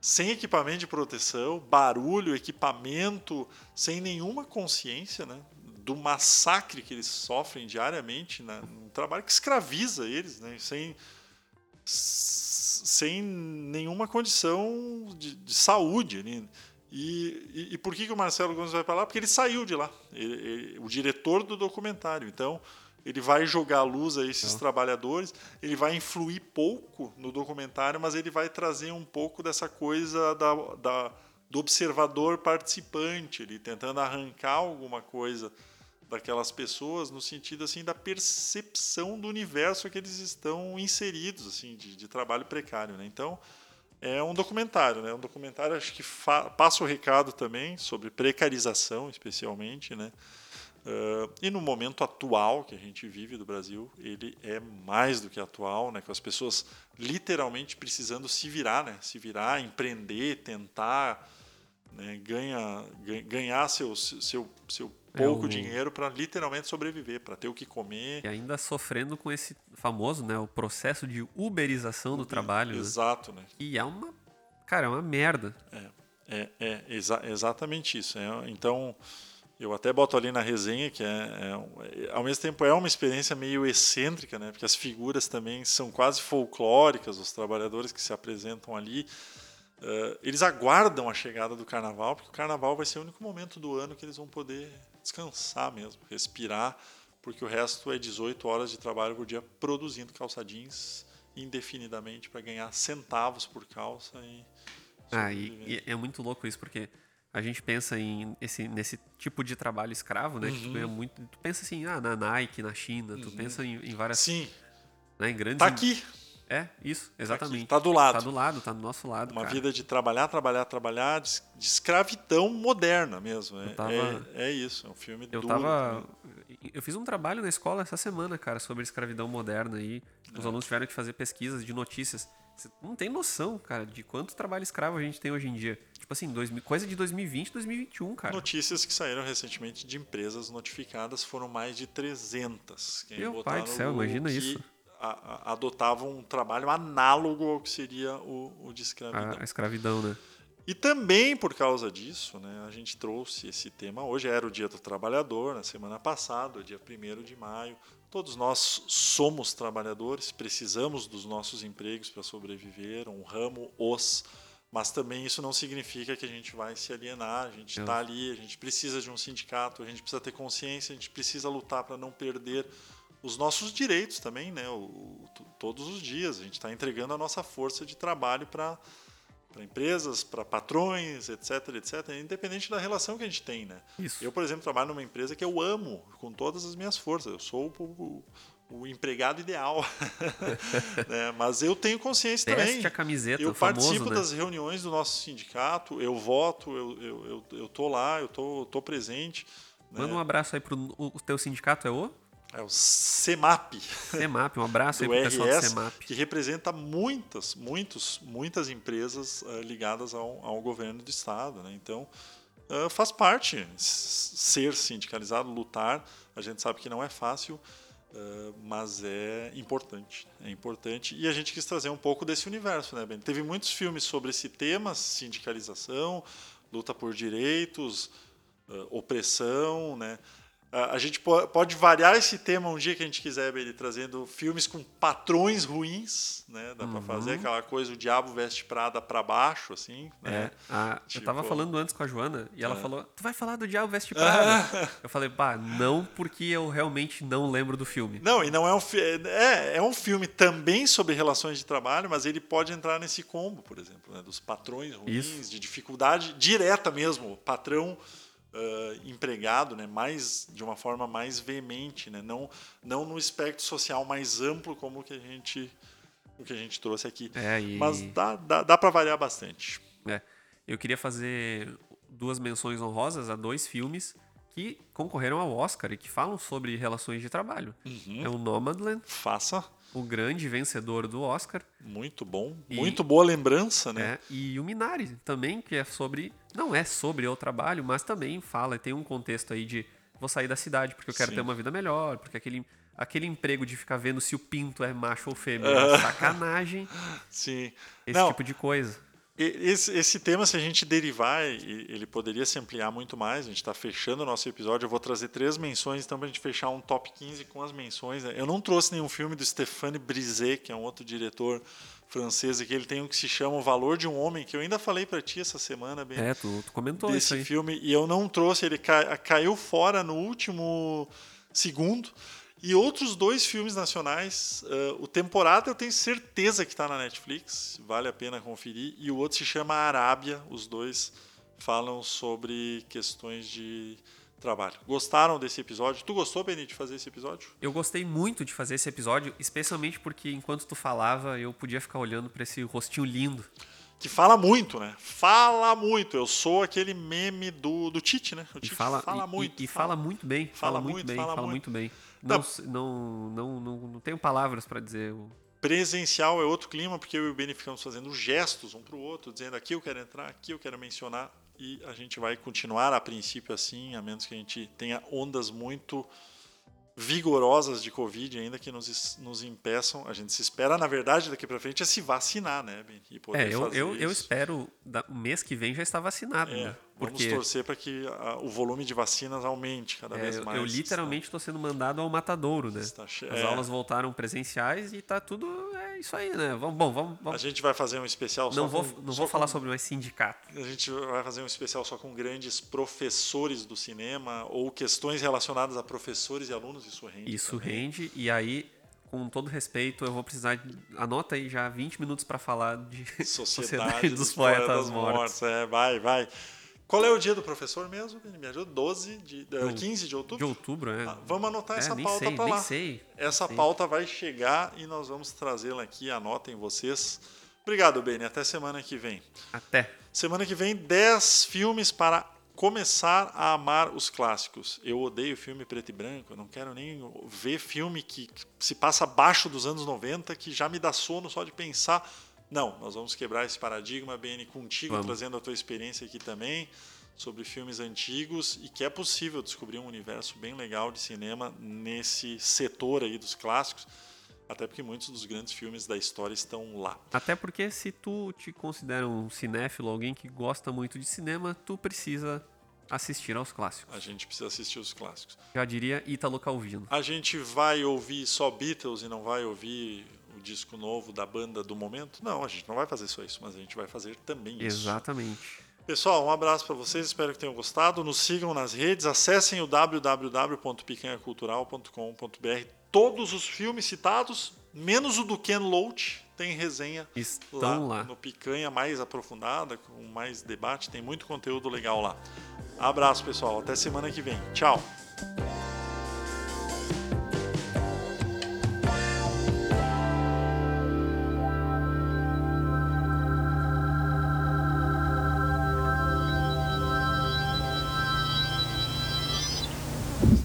sem equipamento de proteção, barulho, equipamento, sem nenhuma consciência né, do massacre que eles sofrem diariamente, né, um trabalho que escraviza eles, né, sem, sem nenhuma condição de, de saúde. ali. E, e, e por que, que o Marcelo Gomes vai para lá? Porque ele saiu de lá, ele- ele- o diretor do documentário. Então, ele vai jogar luz a esses Legal. trabalhadores, ele vai influir pouco no documentário, mas ele vai trazer um pouco dessa coisa da, da- do observador participante, ele tentando arrancar alguma coisa daquelas pessoas no sentido assim da percepção do universo que eles estão inseridos assim de, de trabalho precário, né? Então é um documentário, né? Um documentário acho que passa o recado também sobre precarização, especialmente, né? Ah, e no momento atual que a gente vive do Brasil, ele é mais do que atual, né? Com as pessoas literalmente precisando se virar, né? Se virar, empreender, tentar né? Ganha, gan- ganhar seu, seu, seu É, pouco o- dinheiro para literalmente sobreviver, para ter o que comer. E ainda sofrendo com esse famoso, né? O processo de uberização do trabalho. né? Exato, né? E é uma. Cara, é uma merda. É, é exa- exatamente isso. É, então, eu até boto ali na resenha que é, é é- ao mesmo tempo é uma experiência meio excêntrica, né? Porque as figuras também são quase folclóricas, os trabalhadores que se apresentam ali. eh, eles aguardam a chegada do carnaval, porque o carnaval vai ser o único momento do ano que eles vão poder descansar mesmo, respirar, porque o resto é 18 horas de trabalho por dia produzindo calça jeans indefinidamente para ganhar centavos por calça e Ah, e, e é muito louco isso, porque a gente pensa em esse, nesse tipo de trabalho escravo, né? Que tu Uhum. ganha muito. Tu pensa assim, ah, na Nike, na China, tu pensa em, em várias. Sim, Né, em grandes. tá aqui. É, isso, exatamente. Tá do lado. Tá do lado, tá do nosso lado. Uma cara. vida de trabalhar, trabalhar, trabalhar, de, de escravidão moderna mesmo. É, Eu tava- é, é isso, é um filme Eu duro. tava. né? Eu fiz um trabalho na escola essa semana, cara, sobre escravidão moderna aí. Os É. alunos tiveram que fazer pesquisas de notícias. Você não tem noção, cara, de quanto trabalho escravo a gente tem hoje em dia. Tipo, assim, dois, coisa de 2020, 2021, cara. Notícias que saíram recentemente de empresas notificadas foram mais de 300. Quem Meu pai do céu, imagina isso. a- a- adotavam um trabalho análogo ao que seria o, o de escravidão. A, a escravidão, né? E também por causa disso, né, a gente trouxe esse tema. Hoje era o Dia do Trabalhador, na semana passada, dia 1 de maio. Todos nós somos trabalhadores, precisamos dos nossos empregos para sobreviver, honramos-os, mas também isso não significa que a gente vai se alienar. A gente está ali, a gente precisa de um sindicato, a gente precisa ter consciência, a gente precisa lutar para não perder os nossos direitos também, né? O, o- todos os dias. A gente está entregando a nossa força de trabalho para para empresas, para patrões, etc, etc, independente da relação que a gente tem, né? Isso. Eu, por exemplo, trabalho numa empresa que eu amo com todas as minhas forças. Eu sou o, o- empregado ideal, né? Mas eu tenho consciência Veste também. a camiseta, eu famoso, participo né? das reuniões do nosso sindicato, eu voto, eu, eu, eu, eu tô lá, eu tô, tô presente. né? Manda um abraço aí pro o, teu sindicato, é o É o CEMAP, CEMAP. Um abraço aí do pro pessoal do RS, CEMAP. que representa muitas, muitos, muitas empresas eh, ligadas ao, ao governo do estado, né? Então eh, faz parte ser sindicalizado, lutar. A gente sabe que não é fácil, eh, mas é importante. É importante e a gente quis trazer um pouco desse universo, né, Ben? Teve muitos filmes sobre esse tema, sindicalização, luta por direitos, eh, opressão, né? A a gente po- pode variar esse tema um dia que a gente quiser, Beni, trazendo filmes com patrões ruins, né? Dá pra fazer aquela coisa, o diabo veste Prada pra baixo, assim, É, né? a- eu tava Tipo- falando antes com a Joana e ela É. falou: Tu vai falar do Diabo Veste Prada? eu falei: Pá, não, porque eu realmente não lembro do filme. Não, e não é um fi- é, é um filme também sobre relações de trabalho, mas ele pode entrar nesse combo, por exemplo, né? dos patrões ruins, Isso. de dificuldade direta mesmo, patrão ah, empregado, né? Mais de uma forma mais veemente, né? Não não no espectro social mais amplo como o que a gente o que a gente trouxe aqui. É, e- Mas dá, dá, dá para variar bastante. É, eu queria fazer duas menções honrosas a dois filmes que concorreram ao Oscar e que falam sobre relações de trabalho. Uhum. É o Nomadland, Faça. o grande vencedor do Oscar, Muito bom. E- Muito boa lembrança, né? É, e o Minari também, que é sobre. Não é sobre o trabalho, mas também fala, tem um contexto aí de vou sair da cidade porque eu quero Sim. ter uma vida melhor, porque aquele, aquele emprego de ficar vendo se o pinto é macho ou fêmea é sacanagem, Sim. esse Não, tipo de coisa. Esse, esse tema, se a gente derivar, ele poderia se ampliar muito mais. A gente está fechando o nosso episódio. Eu vou trazer três menções, então, para a gente fechar um top 15 com as menções. né? Eu não trouxe nenhum filme do Stéphane Brisé, que é um outro diretor francês, que ele tem um que se chama O Valor de um Homem, que eu ainda falei para ti essa semana, bem, É, tu, tu comentou isso desse aí. filme, e eu não trouxe. Ele ca- caiu fora no último segundo. E outros dois filmes nacionais, eh, o Temporada eu tenho certeza que está na Netflix, vale a pena conferir, e o outro se chama Arábia, os dois falam sobre questões de trabalho. Gostaram desse episódio? Tu gostou, Beni, de fazer esse episódio? Eu gostei muito de fazer esse episódio, especialmente porque enquanto tu falava, eu podia ficar olhando pra esse rostinho lindo. Que fala muito, né? Fala muito. Eu sou aquele meme do, do Tite, né? O Tite fala, e- muito. E, e fala muito bem. Fala, Fala muito, muito, bem. fala Fala, muito. muito bem. Não. Não, não, não, não, tenho palavras pra dizer. Presencial é outro clima, porque eu e o Beni ficamos fazendo gestos um para o outro, dizendo aqui eu quero entrar, aqui eu quero mencionar, e a gente vai continuar a princípio assim, a menos que a gente tenha ondas muito vigorosas de Covid ainda que nos, nos impeçam. A gente se espera, na verdade, daqui para frente é se vacinar, né, Beni? E poder É, eu, fazer eu, eu espero da- o mês que vem já estar vacinado, É, né? vamos Porque torcer para que a- o volume de vacinas aumente cada é, vez mais. eu literalmente estou sendo mandado ao matadouro, né? Está che- As é. aulas voltaram presenciais e tá tudo. Isso aí, né? Vamos, bom, vamos. A vamos. gente vai fazer um especial só Não vou, com, não vou falar com- sobre mais sindicato. A gente vai fazer um especial só com grandes professores do cinema ou questões relacionadas a professores e alunos. Isso rende. Isso também. rende, e aí, com todo respeito, eu vou precisar. De, anota aí já 20 minutos para falar de Sociedade, dos, Poetas, Mortos. É, vai, vai. Qual é o dia do professor mesmo? Me ajuda? 12 de, eh, 15 de De outubro? outubro, é. Ah, vamos anotar É, essa nem pauta sei, para nem lá. sei. Essa Sim. pauta vai chegar e nós vamos trazê-la aqui. Anotem vocês. Obrigado, Beni. Até semana que vem. Até. Semana que vem, 10 filmes para começar a amar os clássicos. Eu odeio filme preto e branco, eu não quero nem ver filme que se passa abaixo dos anos 90, que já me dá sono só de pensar. Não, nós vamos quebrar esse paradigma, BN, contigo, Vamos. trazendo a tua experiência aqui também sobre filmes antigos e que é possível descobrir um universo bem legal de cinema nesse setor aí dos clássicos, até porque muitos dos grandes filmes da história estão lá. Até porque se tu te considera um cinéfilo, alguém que gosta muito de cinema, tu precisa assistir aos clássicos. A gente precisa assistir os clássicos. Já diria Ítalo Calvino. A gente vai ouvir só Beatles e não vai ouvir disco novo da banda do momento? Não, a gente não vai fazer só isso, mas a gente vai fazer também isso. Exatamente. Pessoal, um abraço para vocês, espero que tenham gostado. Nos sigam nas redes, acessem o www.picanhacultural.com.br. Todos os filmes citados, menos o do Ken Loach, tem resenha Estão lá. no Picanha mais aprofundada, com mais debate, tem muito conteúdo legal lá. Abraço, pessoal, até semana que vem. Tchau.